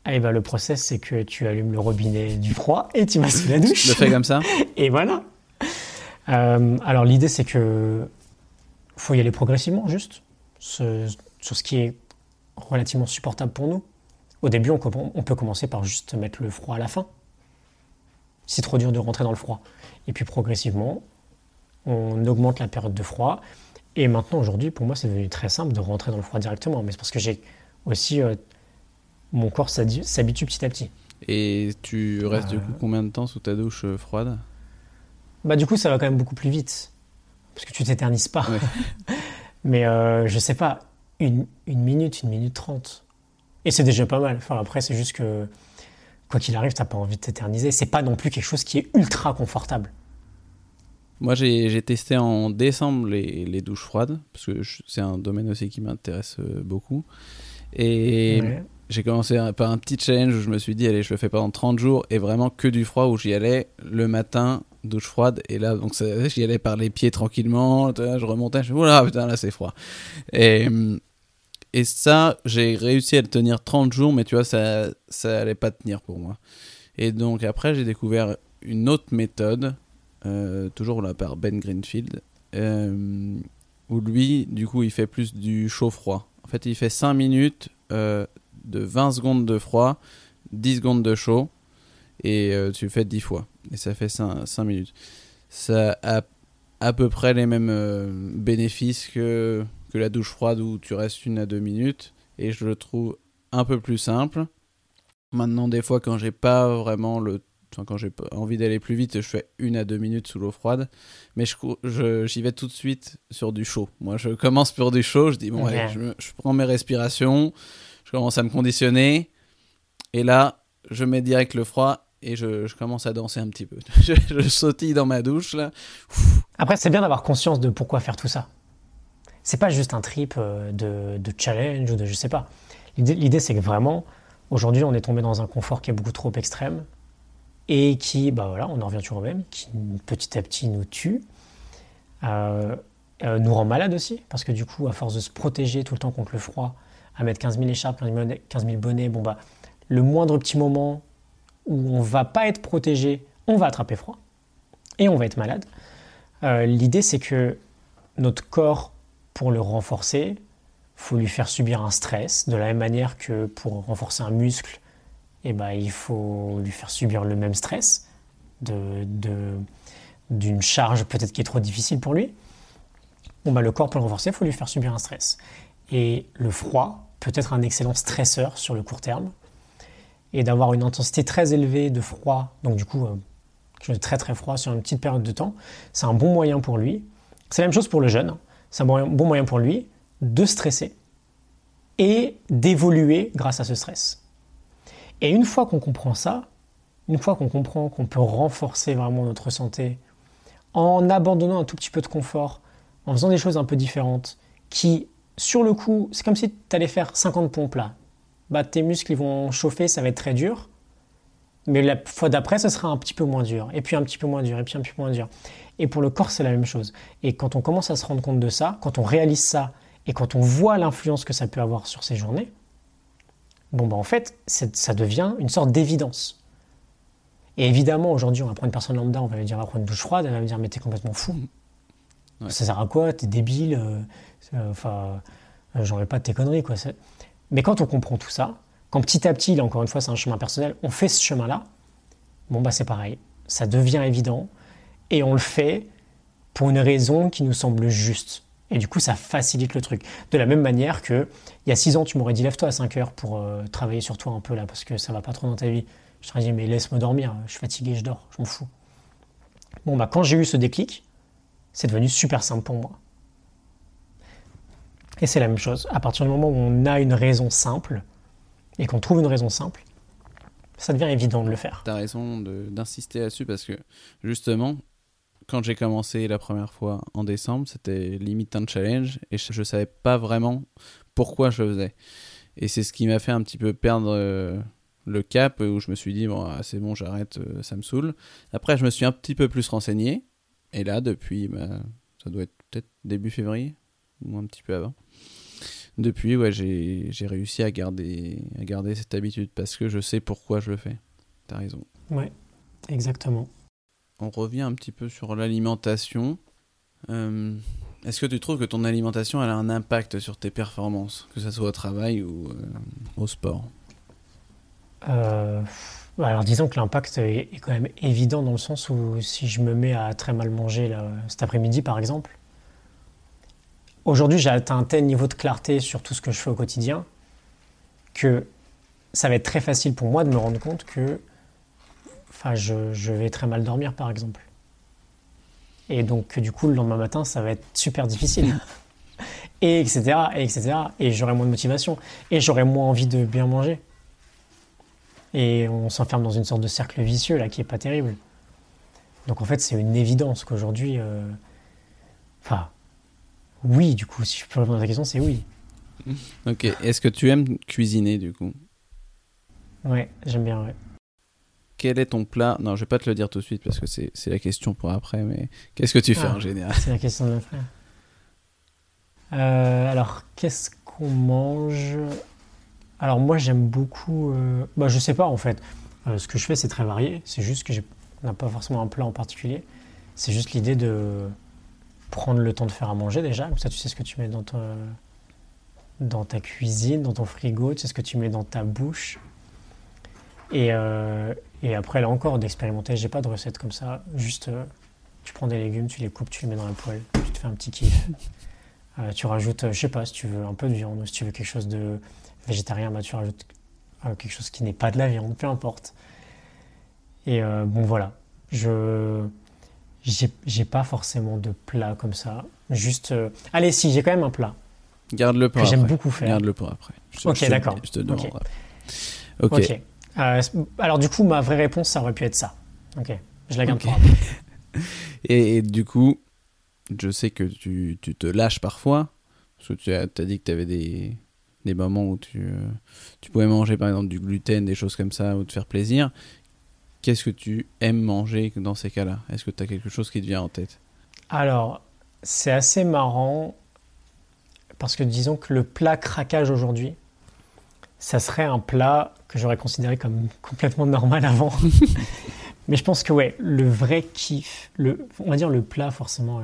Eh ben, le process, c'est que tu allumes le robinet du froid et tu vas sous la douche. Je le fais comme ça Et voilà. Euh, alors, l'idée, c'est que faut y aller progressivement, juste, sur ce qui est relativement supportable pour nous. Au début, on, peut commencer par juste mettre le froid à la fin. C'est trop dur de rentrer dans le froid. Et puis progressivement, on augmente la période de froid. Et maintenant, aujourd'hui, pour moi, c'est devenu très simple de rentrer dans le froid directement. Mais c'est parce que j'ai aussi. Euh, mon corps s'habitue petit à petit. Et tu restes du coup euh. combien de temps sous ta douche euh, froide? Bah, du coup, ça va quand même beaucoup plus vite. Parce que tu t'éternises pas. Mais je sais pas, une, une minute, une minute trente. Et c'est déjà pas mal. Enfin, après, c'est juste que, quoi qu'il arrive, t'as pas envie de t'éterniser. C'est pas non plus quelque chose qui est ultra confortable. Moi, j'ai testé en décembre les, les douches froides, parce que c'est un domaine aussi qui m'intéresse euh, beaucoup. Et j'ai commencé par un petit challenge où je me suis dit, allez, je le fais pendant 30 jours, et vraiment que du froid, où j'y allais le matin, douche froide, et là, donc j'y allais par les pieds tranquillement, je remontais, je dit, putain, là, c'est froid. Et et ça, j'ai réussi à le tenir 30 jours, mais tu vois, ça, ça allait pas tenir pour moi. Et donc après, j'ai découvert une autre méthode, euh, toujours là par Ben Greenfield, euh, où lui, du coup, il fait plus du chaud-froid. En fait, il fait 5 minutes euh, de 20 secondes de froid, 10 secondes de chaud, et tu le fais 10 fois. Et ça fait 5, 5 minutes. Ça a à peu près les mêmes bénéfices que que la douche froide où tu restes une à deux minutes. Et je le trouve un peu plus simple. Maintenant, des fois, quand j'ai pas vraiment le enfin, quand j'ai envie d'aller plus vite, je fais une à deux minutes sous l'eau froide. Mais je, j'y vais tout de suite sur du chaud. Moi, je commence pour du chaud. Je dis, bon, je, je, prends mes respirations. Je commence à me conditionner. Et là, je mets direct le froid et je, je commence à danser un petit peu. je, sautille dans ma douche. là. Après, c'est bien d'avoir conscience de pourquoi faire tout ça c'est pas juste un trip euh, de, challenge ou de je sais pas. L'idée, c'est que vraiment, aujourd'hui, on est tombé dans un confort qui est beaucoup trop extrême et qui, bah voilà, on en revient toujours au même, qui petit à petit nous tue. Euh, euh, nous rend malade aussi, parce que du coup, à force de se protéger tout le temps contre le froid, à mettre 15 000 écharpes, 15 000 bonnets, bon bah, le moindre petit moment où on va pas être protégé, on va attraper froid et on va être malade. Euh, l'idée, c'est que notre corps, pour le renforcer, faut lui faire subir un stress, de la même manière que pour renforcer un muscle, eh ben, il faut lui faire subir le même stress d'une charge peut-être qui est trop difficile pour lui. Bon, bah, le corps, pour le renforcer, il faut lui faire subir un stress. Et le froid peut être un excellent stresseur sur le court terme. Et d'avoir une intensité très élevée de froid, donc du coup, euh, très très froid sur une petite période de temps, c'est un bon moyen pour lui. C'est la même chose pour le jeune. Hein. C'est un bon moyen pour lui de stresser et d'évoluer grâce à ce stress. Et une fois qu'on comprend ça, une fois qu'on comprend qu'on peut renforcer vraiment notre santé en abandonnant un tout petit peu de confort, en faisant des choses un peu différentes, qui, sur le coup, c'est comme si tu allais faire 50 pompes là. Bah, tes muscles ils vont chauffer, ça va être très dur. Mais la fois d'après, ce sera un petit peu moins dur, et puis un petit peu moins dur, et puis un petit peu moins dur. Et pour le corps, c'est la même chose. Et quand on commence à se rendre compte de ça, quand on réalise ça, et quand on voit l'influence que ça peut avoir sur ces journées, bon, bah en fait, ça devient une sorte d'évidence. Et évidemment, aujourd'hui, on va prendre une personne lambda, on va lui dire, on va prendre une douche froide, elle va me dire, mais t'es complètement fou. Ça sert à quoi? T'es débile euh, euh, Enfin, euh, j'en ai pas de tes conneries, quoi. Mais quand on comprend tout ça, quand petit à petit, là encore une fois, c'est un chemin personnel, on fait ce chemin-là, bon, bah c'est pareil. Ça devient évident et on le fait pour une raison qui nous semble juste. Et du coup, ça facilite le truc. De la même manière que, il y a 6 ans, tu m'aurais dit lève-toi à 5 heures pour euh, travailler sur toi un peu là, parce que ça va pas trop dans ta vie. Je t'aurais dit, mais laisse-moi dormir, je suis fatigué, je dors, je m'en fous. Bon, bah, quand j'ai eu ce déclic, c'est devenu super simple pour moi. Et c'est la même chose. À partir du moment où on a une raison simple, et qu'on trouve une raison simple, ça devient évident de le faire. Tu as raison d'insister là-dessus parce que justement, quand j'ai commencé la première fois en décembre, c'était limite un challenge et je ne savais pas vraiment pourquoi je le faisais. Et c'est ce qui m'a fait un petit peu perdre euh, le cap où je me suis dit, bon, ah, c'est bon, j'arrête, euh, ça me saoule. Après, je me suis un petit peu plus renseigné. Et là, depuis, bah, ça doit être peut-être début février ou un petit peu avant. Depuis, ouais, j'ai réussi à garder, à garder cette habitude parce que je sais pourquoi je le fais. T'as raison. Ouais, exactement on revient un petit peu sur l'alimentation. Euh, est-ce que tu trouves que ton alimentation a un impact sur tes performances, que ce soit au travail ou euh, au sport? Euh, Alors disons que l'impact est, quand même évident dans le sens où si je me mets à très mal manger cet après-midi par exemple, aujourd'hui j'ai atteint un tel niveau de clarté sur tout ce que je fais au quotidien que ça va être très facile pour moi de me rendre compte que je, vais très mal dormir, par exemple. Et donc, du coup, le lendemain matin, ça va être super difficile. et etc. Et etc. Et j'aurai moins de motivation. Et j'aurai moins envie de bien manger. Et on s'enferme dans une sorte de cercle vicieux, là, qui est pas terrible. Donc, en fait, c'est une évidence qu'aujourd'hui. Euh, enfin, oui, du coup, si je peux répondre à ta question, c'est oui. Ok. Est-ce que tu aimes cuisiner, du coup? Ouais, j'aime bien, ouais quel est ton plat? Non, je vais pas te le dire tout de suite parce que c'est la question pour après, mais qu'est-ce que tu fais en ah, général? C'est la question de après. Euh, alors, qu'est-ce qu'on mange? Alors, moi, j'aime beaucoup. Euh... Bah, je sais pas en fait. Euh, ce que je fais, c'est très varié. C'est juste que n'a pas forcément un plat en particulier. C'est juste l'idée de prendre le temps de faire à manger déjà. Comme ça, tu sais ce que tu mets dans, dans ta cuisine, dans ton frigo, tu sais ce que tu mets dans ta bouche. Et, euh, et après, là encore, d'expérimenter, j'ai pas de recette comme ça. Juste, euh, tu prends des légumes, tu les coupes, tu les mets dans la poêle, tu te fais un petit kiff. Euh, tu rajoutes, je sais pas, si tu veux un peu de viande ou si tu veux quelque chose de végétarien, bah, tu rajoutes quelque chose qui n'est pas de la viande, peu importe. Et bon, voilà. Je. J'ai pas forcément de plat comme ça. Juste. Allez, si, j'ai quand même un plat. Garde-le pour que j'aime beaucoup faire. Garde-le pour après. ok, d'accord. Je te ok. Euh, alors du coup, ma vraie réponse, ça aurait pu être ça. Ok, je la garde pour et, et, du coup, je sais que tu, tu, te lâches parfois, parce que tu as, as dit que tu avais des, des moments où tu, euh, tu pouvais manger par exemple du gluten, des choses comme ça, ou te faire plaisir. Qu'est-ce que tu aimes manger dans ces cas-là? Est-ce que tu as quelque chose qui te vient en tête? Alors, c'est assez marrant parce que disons que le plat craquage aujourd'hui, ça serait un plat que j'aurais considéré comme complètement normal avant. Mais je pense que ouais, le vrai kiff, le, on va dire le plat forcément,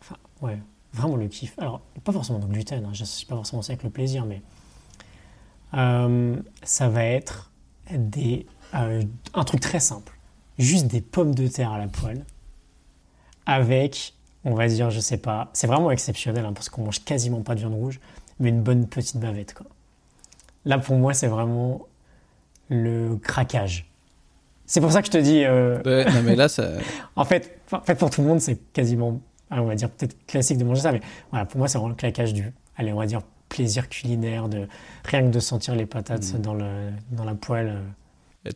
enfin ouais, vraiment le kiff. Alors pas forcément de gluten, hein, je suis pas forcément ça avec le plaisir, mais euh, ça va être des, euh, un truc très simple, juste des pommes de terre à la poêle avec, on va dire, je sais pas, c'est vraiment exceptionnel hein, parce qu'on mange quasiment pas de viande rouge, mais une bonne petite bavette quoi. Là pour moi c'est vraiment le craquage. C'est pour ça que je te dis. Euh, non, mais là, ça. en, fait, en fait, pour tout le monde, c'est quasiment, on va dire peut-être classique de manger ça, mais voilà, pour moi, c'est vraiment le claquage du, allez, on va dire plaisir culinaire, de rien que de sentir les patates mm. dans, le, dans la poêle.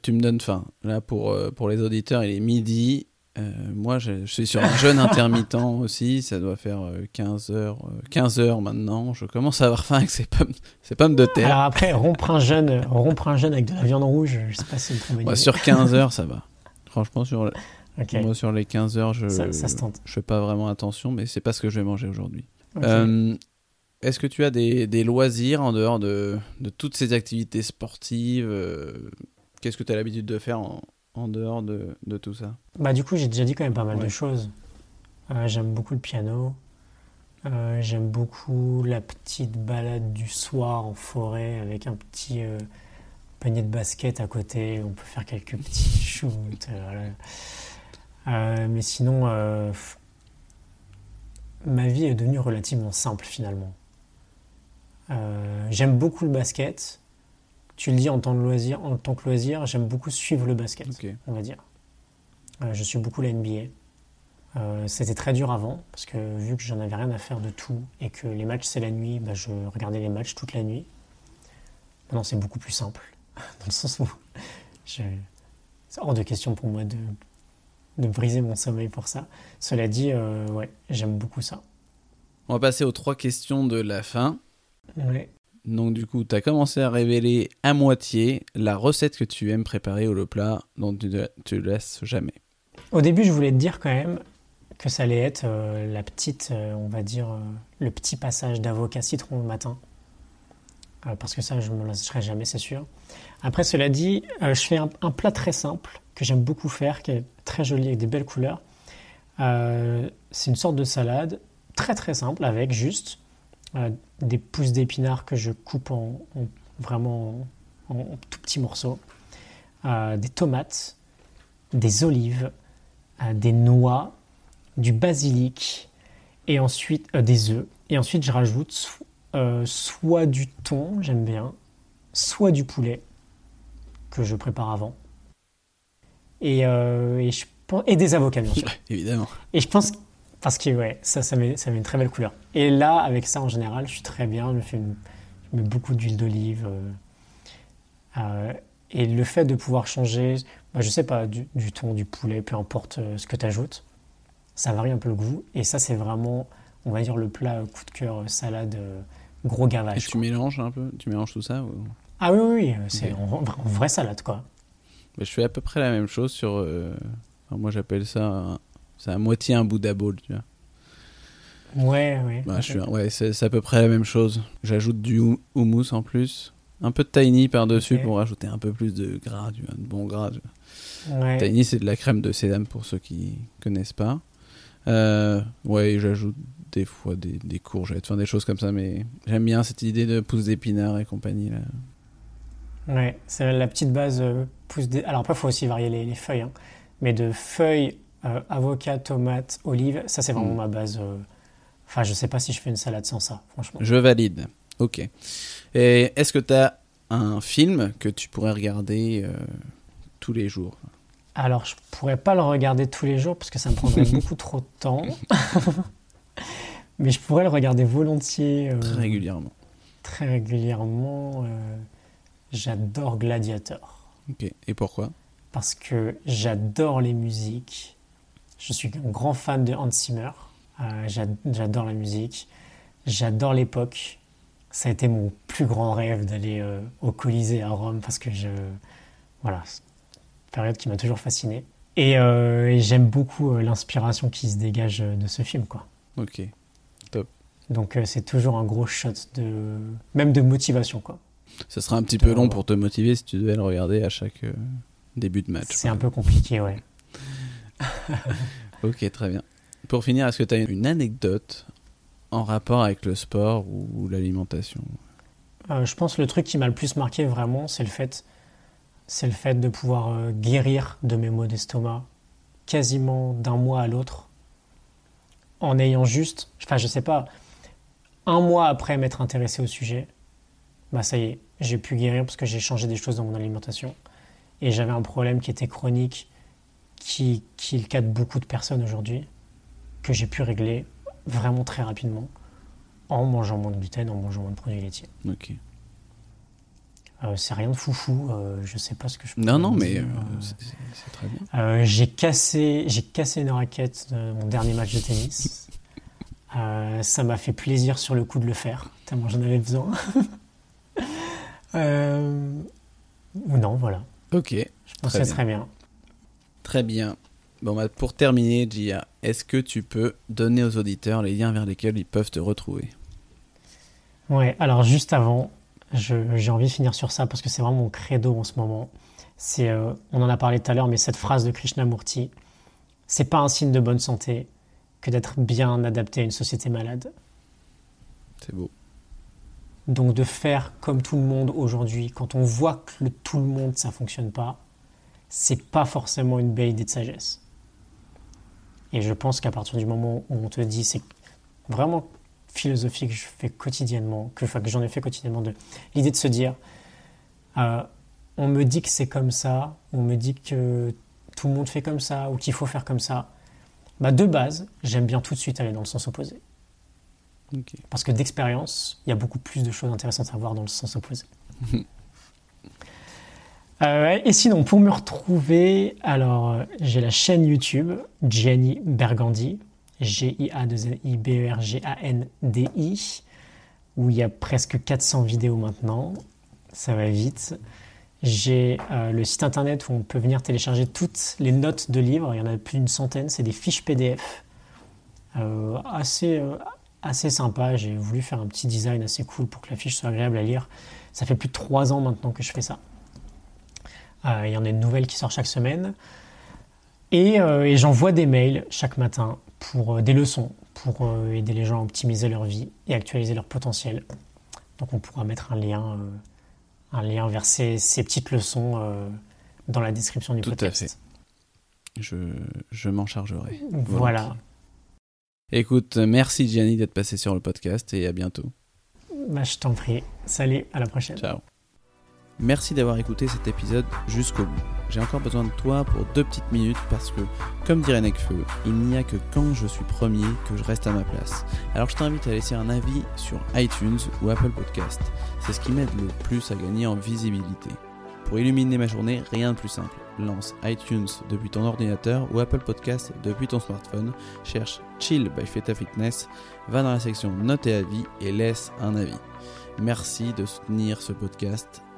Tu me donnes faim. Là, pour, euh, pour les auditeurs, il est midi. Euh, moi, je, suis sur un jeûne intermittent aussi. Ça doit faire 15 euh, heures, 15 euh, heures maintenant. Je commence à avoir faim avec ces pommes, ces pommes de terre. Alors après, rompre un jeûne, rompre un jeûne avec de la viande rouge, je sais pas si c'est une Sur 15 heures, ça va. Franchement, sur, moi, sur les 15 heures, je ça, je fais pas vraiment attention, mais c'est pas ce que je vais manger aujourd'hui. Est-ce que tu as des, des, loisirs en dehors de, de toutes ces activités sportives Qu'est-ce que tu as l'habitude de faire en, en dehors de, de tout ça? Bah du coup, j'ai déjà dit quand même pas mal de choses. Euh, j'aime beaucoup le piano. Euh, j'aime beaucoup la petite balade du soir en forêt avec un petit euh, panier de basket à côté. On peut faire quelques petits shoots. mais sinon, ma vie est devenue relativement simple finalement. j'aime beaucoup le basket tu le dis en tant, que loisir, en tant que loisir, j'aime beaucoup suivre le basket, on va dire. Euh, je suis beaucoup la NBA. Euh, c'était très dur avant, parce que vu que j'en avais rien à faire de tout et que les matchs c'est la nuit, bah, je regardais les matchs toute la nuit. Maintenant c'est beaucoup plus simple, dans le sens où c'est hors de question pour moi de, de, briser mon sommeil pour ça. Cela dit, euh, ouais, j'aime beaucoup ça. On va passer aux trois questions de la fin. Ouais. Donc du coup, tu as commencé à révéler à moitié la recette que tu aimes préparer le plat dont tu ne te laisses jamais. Au début, je voulais te dire quand même que ça allait être euh, la petite, euh, on va dire, euh, le petit passage d'avocat citron le matin. parce que ça, je ne me lasserai jamais, c'est sûr. Après, cela dit, je fais un, un, plat très simple que j'aime beaucoup faire, qui est très joli avec des belles couleurs. c'est une sorte de salade très très simple avec juste euh, des pousses d'épinards que je coupe en, vraiment en, tout petits morceaux, euh, des tomates, des olives, euh, des noix, du basilic et ensuite des œufs. Et ensuite je rajoute soit du thon, j'aime bien, soit du poulet que je prépare avant. Et, et, je, et des avocats bien sûr. Évidemment. Et je pense parce que ouais, ça, ça met, ça met une très belle couleur. Et là, avec ça en général, je suis très bien. Je, fais mets beaucoup d'huile d'olive. Euh, euh, et le fait de pouvoir changer, bah, je sais pas, du, thon, du poulet, peu importe euh, ce que tu ajoutes, ça varie un peu le goût. Et ça, c'est vraiment, on va dire, le plat coup de cœur, salade, gros gavage. Et tu mélanges un peu Tu mélanges tout ça Ah oui, oui, c'est en, vraie salade, quoi. Mais je fais à peu près la même chose sur. moi, j'appelle ça c'est à moitié un Buddha Bowl, tu vois. Ouais, ouais. Bah, je suis, ouais, c'est à peu près la même chose. J'ajoute du houmous en plus. Un peu de tahini par-dessus pour rajouter un peu plus de gras, du de bon gras. Ouais. Tahini, c'est de la crème de sédame pour ceux qui connaissent pas. Euh, ouais, j'ajoute des fois des, des courgettes, enfin des choses comme ça, mais j'aime bien cette idée de pousse d'épinards et compagnie. Là. Ouais, c'est la petite base euh, pousse Alors après, il faut aussi varier les, les feuilles, hein. mais de feuilles euh, avocat, tomate, olive, ça c'est vraiment hmm. ma base. Euh, enfin, je sais pas si je fais une salade sans ça, franchement. Je valide. Ok. Et est-ce que tu as un film que tu pourrais regarder euh, tous les jours? Alors, je pourrais pas le regarder tous les jours parce que ça me prendrait beaucoup trop de temps. Mais je pourrais le regarder volontiers. très régulièrement. Très régulièrement. J'adore Gladiator. Ok. Et pourquoi? Parce que j'adore les musiques. Je suis un grand fan de Hans Zimmer. Euh, j'adore la musique. J'adore l'époque. Ça a été mon plus grand rêve d'aller euh, au Colisée à Rome parce que je. Voilà, une période qui m'a toujours fasciné. Et, euh, j'aime beaucoup l'inspiration qui se dégage de ce film, quoi. Ok. Donc euh, c'est toujours un gros shot de même de motivation quoi. Ça sera un petit peu long pour te motiver si tu devais le regarder à chaque début de match. C'est un peu compliqué ouais. Ok, très bien. Pour finir, est-ce que tu as une anecdote en rapport avec le sport ou l'alimentation? Euh, je pense que le truc qui m'a le plus marqué vraiment, c'est le fait, c'est le fait de pouvoir euh, guérir de mes maux d'estomac quasiment d'un mois à l'autre, en ayant juste, enfin je sais pas, un mois après m'être intéressé au sujet, bah ça y est, j'ai pu guérir parce que j'ai changé des choses dans mon alimentation et j'avais un problème qui était chronique, qui, qui est le cas de beaucoup de personnes aujourd'hui, que j'ai pu régler vraiment très rapidement en mangeant moins de gluten, en mangeant moins de produits laitiers. Ok. Euh, c'est rien de foufou, euh, je sais pas ce que je peux Non, non, mais euh, euh, c'est très bien. j'ai cassé, j'ai cassé une raquette de mon dernier match de tennis. Ça m'a fait plaisir sur le coup de le faire, tellement j'en avais besoin. ou non, voilà. Ok, Je pense que c'est très bien. Très bien. Bon, bah, pour terminer, Gia, est-ce que tu peux donner aux auditeurs les liens vers lesquels ils peuvent te retrouver? Ouais, alors juste avant, j'ai envie de finir sur ça parce que c'est vraiment mon credo en ce moment. C'est, euh, on en a parlé tout à l'heure, mais cette phrase de Krishnamurti, c'est pas un signe de bonne santé que d'être bien adapté à une société malade. C'est beau. Donc de faire comme tout le monde aujourd'hui, quand on voit que le tout le monde ça fonctionne pas, c'est pas forcément une belle idée de sagesse. Et je pense qu'à partir du moment où on te dit, c'est vraiment philosophie que je fais quotidiennement, que, enfin, que j'en ai fait quotidiennement, de l'idée de se dire, euh, on me dit que c'est comme ça, on me dit que tout le monde fait comme ça, ou qu'il faut faire comme ça. Bah de base, j'aime bien tout de suite aller dans le sens opposé. Parce que d'expérience, il y a beaucoup plus de choses intéressantes à voir dans le sens opposé. Euh, et sinon, pour me retrouver, alors euh, j'ai la chaîne YouTube Gianni Bergandi, G-I-A-2-N-I-B-E-R-G-A-N-D-I, où il y a presque 400 vidéos maintenant. Ça va vite. J'ai euh, le site internet où on peut venir télécharger toutes les notes de livres. Il y en a plus d'une centaine. C'est des fiches PDF. Assez, assez sympa. J'ai voulu faire un petit design assez cool pour que la fiche soit agréable à lire. Ça fait plus de trois ans maintenant que je fais ça. Euh, il y en a une nouvelle qui sort chaque semaine. Et, euh, et j'envoie des mails chaque matin pour euh, des leçons, pour aider les gens à optimiser leur vie et actualiser leur potentiel. Donc on pourra mettre un lien, un lien vers ces, ces petites leçons dans la description du Tout à podcast. fait. Je, je m'en chargerai. Voilà. Volontiers. Écoute, merci Gianni d'être passé sur le podcast et à bientôt. Bah, je t'en prie. Salut, à la prochaine. Ciao. Merci d'avoir écouté cet épisode jusqu'au bout. J'ai encore besoin de toi pour deux petites minutes parce que, comme dirait Necfeu, il n'y a que quand je suis premier que je reste à ma place. Alors je t'invite à laisser un avis sur iTunes ou Apple Podcast. C'est ce qui m'aide le plus à gagner en visibilité. Pour illuminer ma journée, rien de plus simple. Lance iTunes depuis ton ordinateur ou Apple Podcast depuis ton smartphone. Cherche Chill by Feta Fitness, va dans la section Notes et avis et laisse un avis. Merci de soutenir ce podcast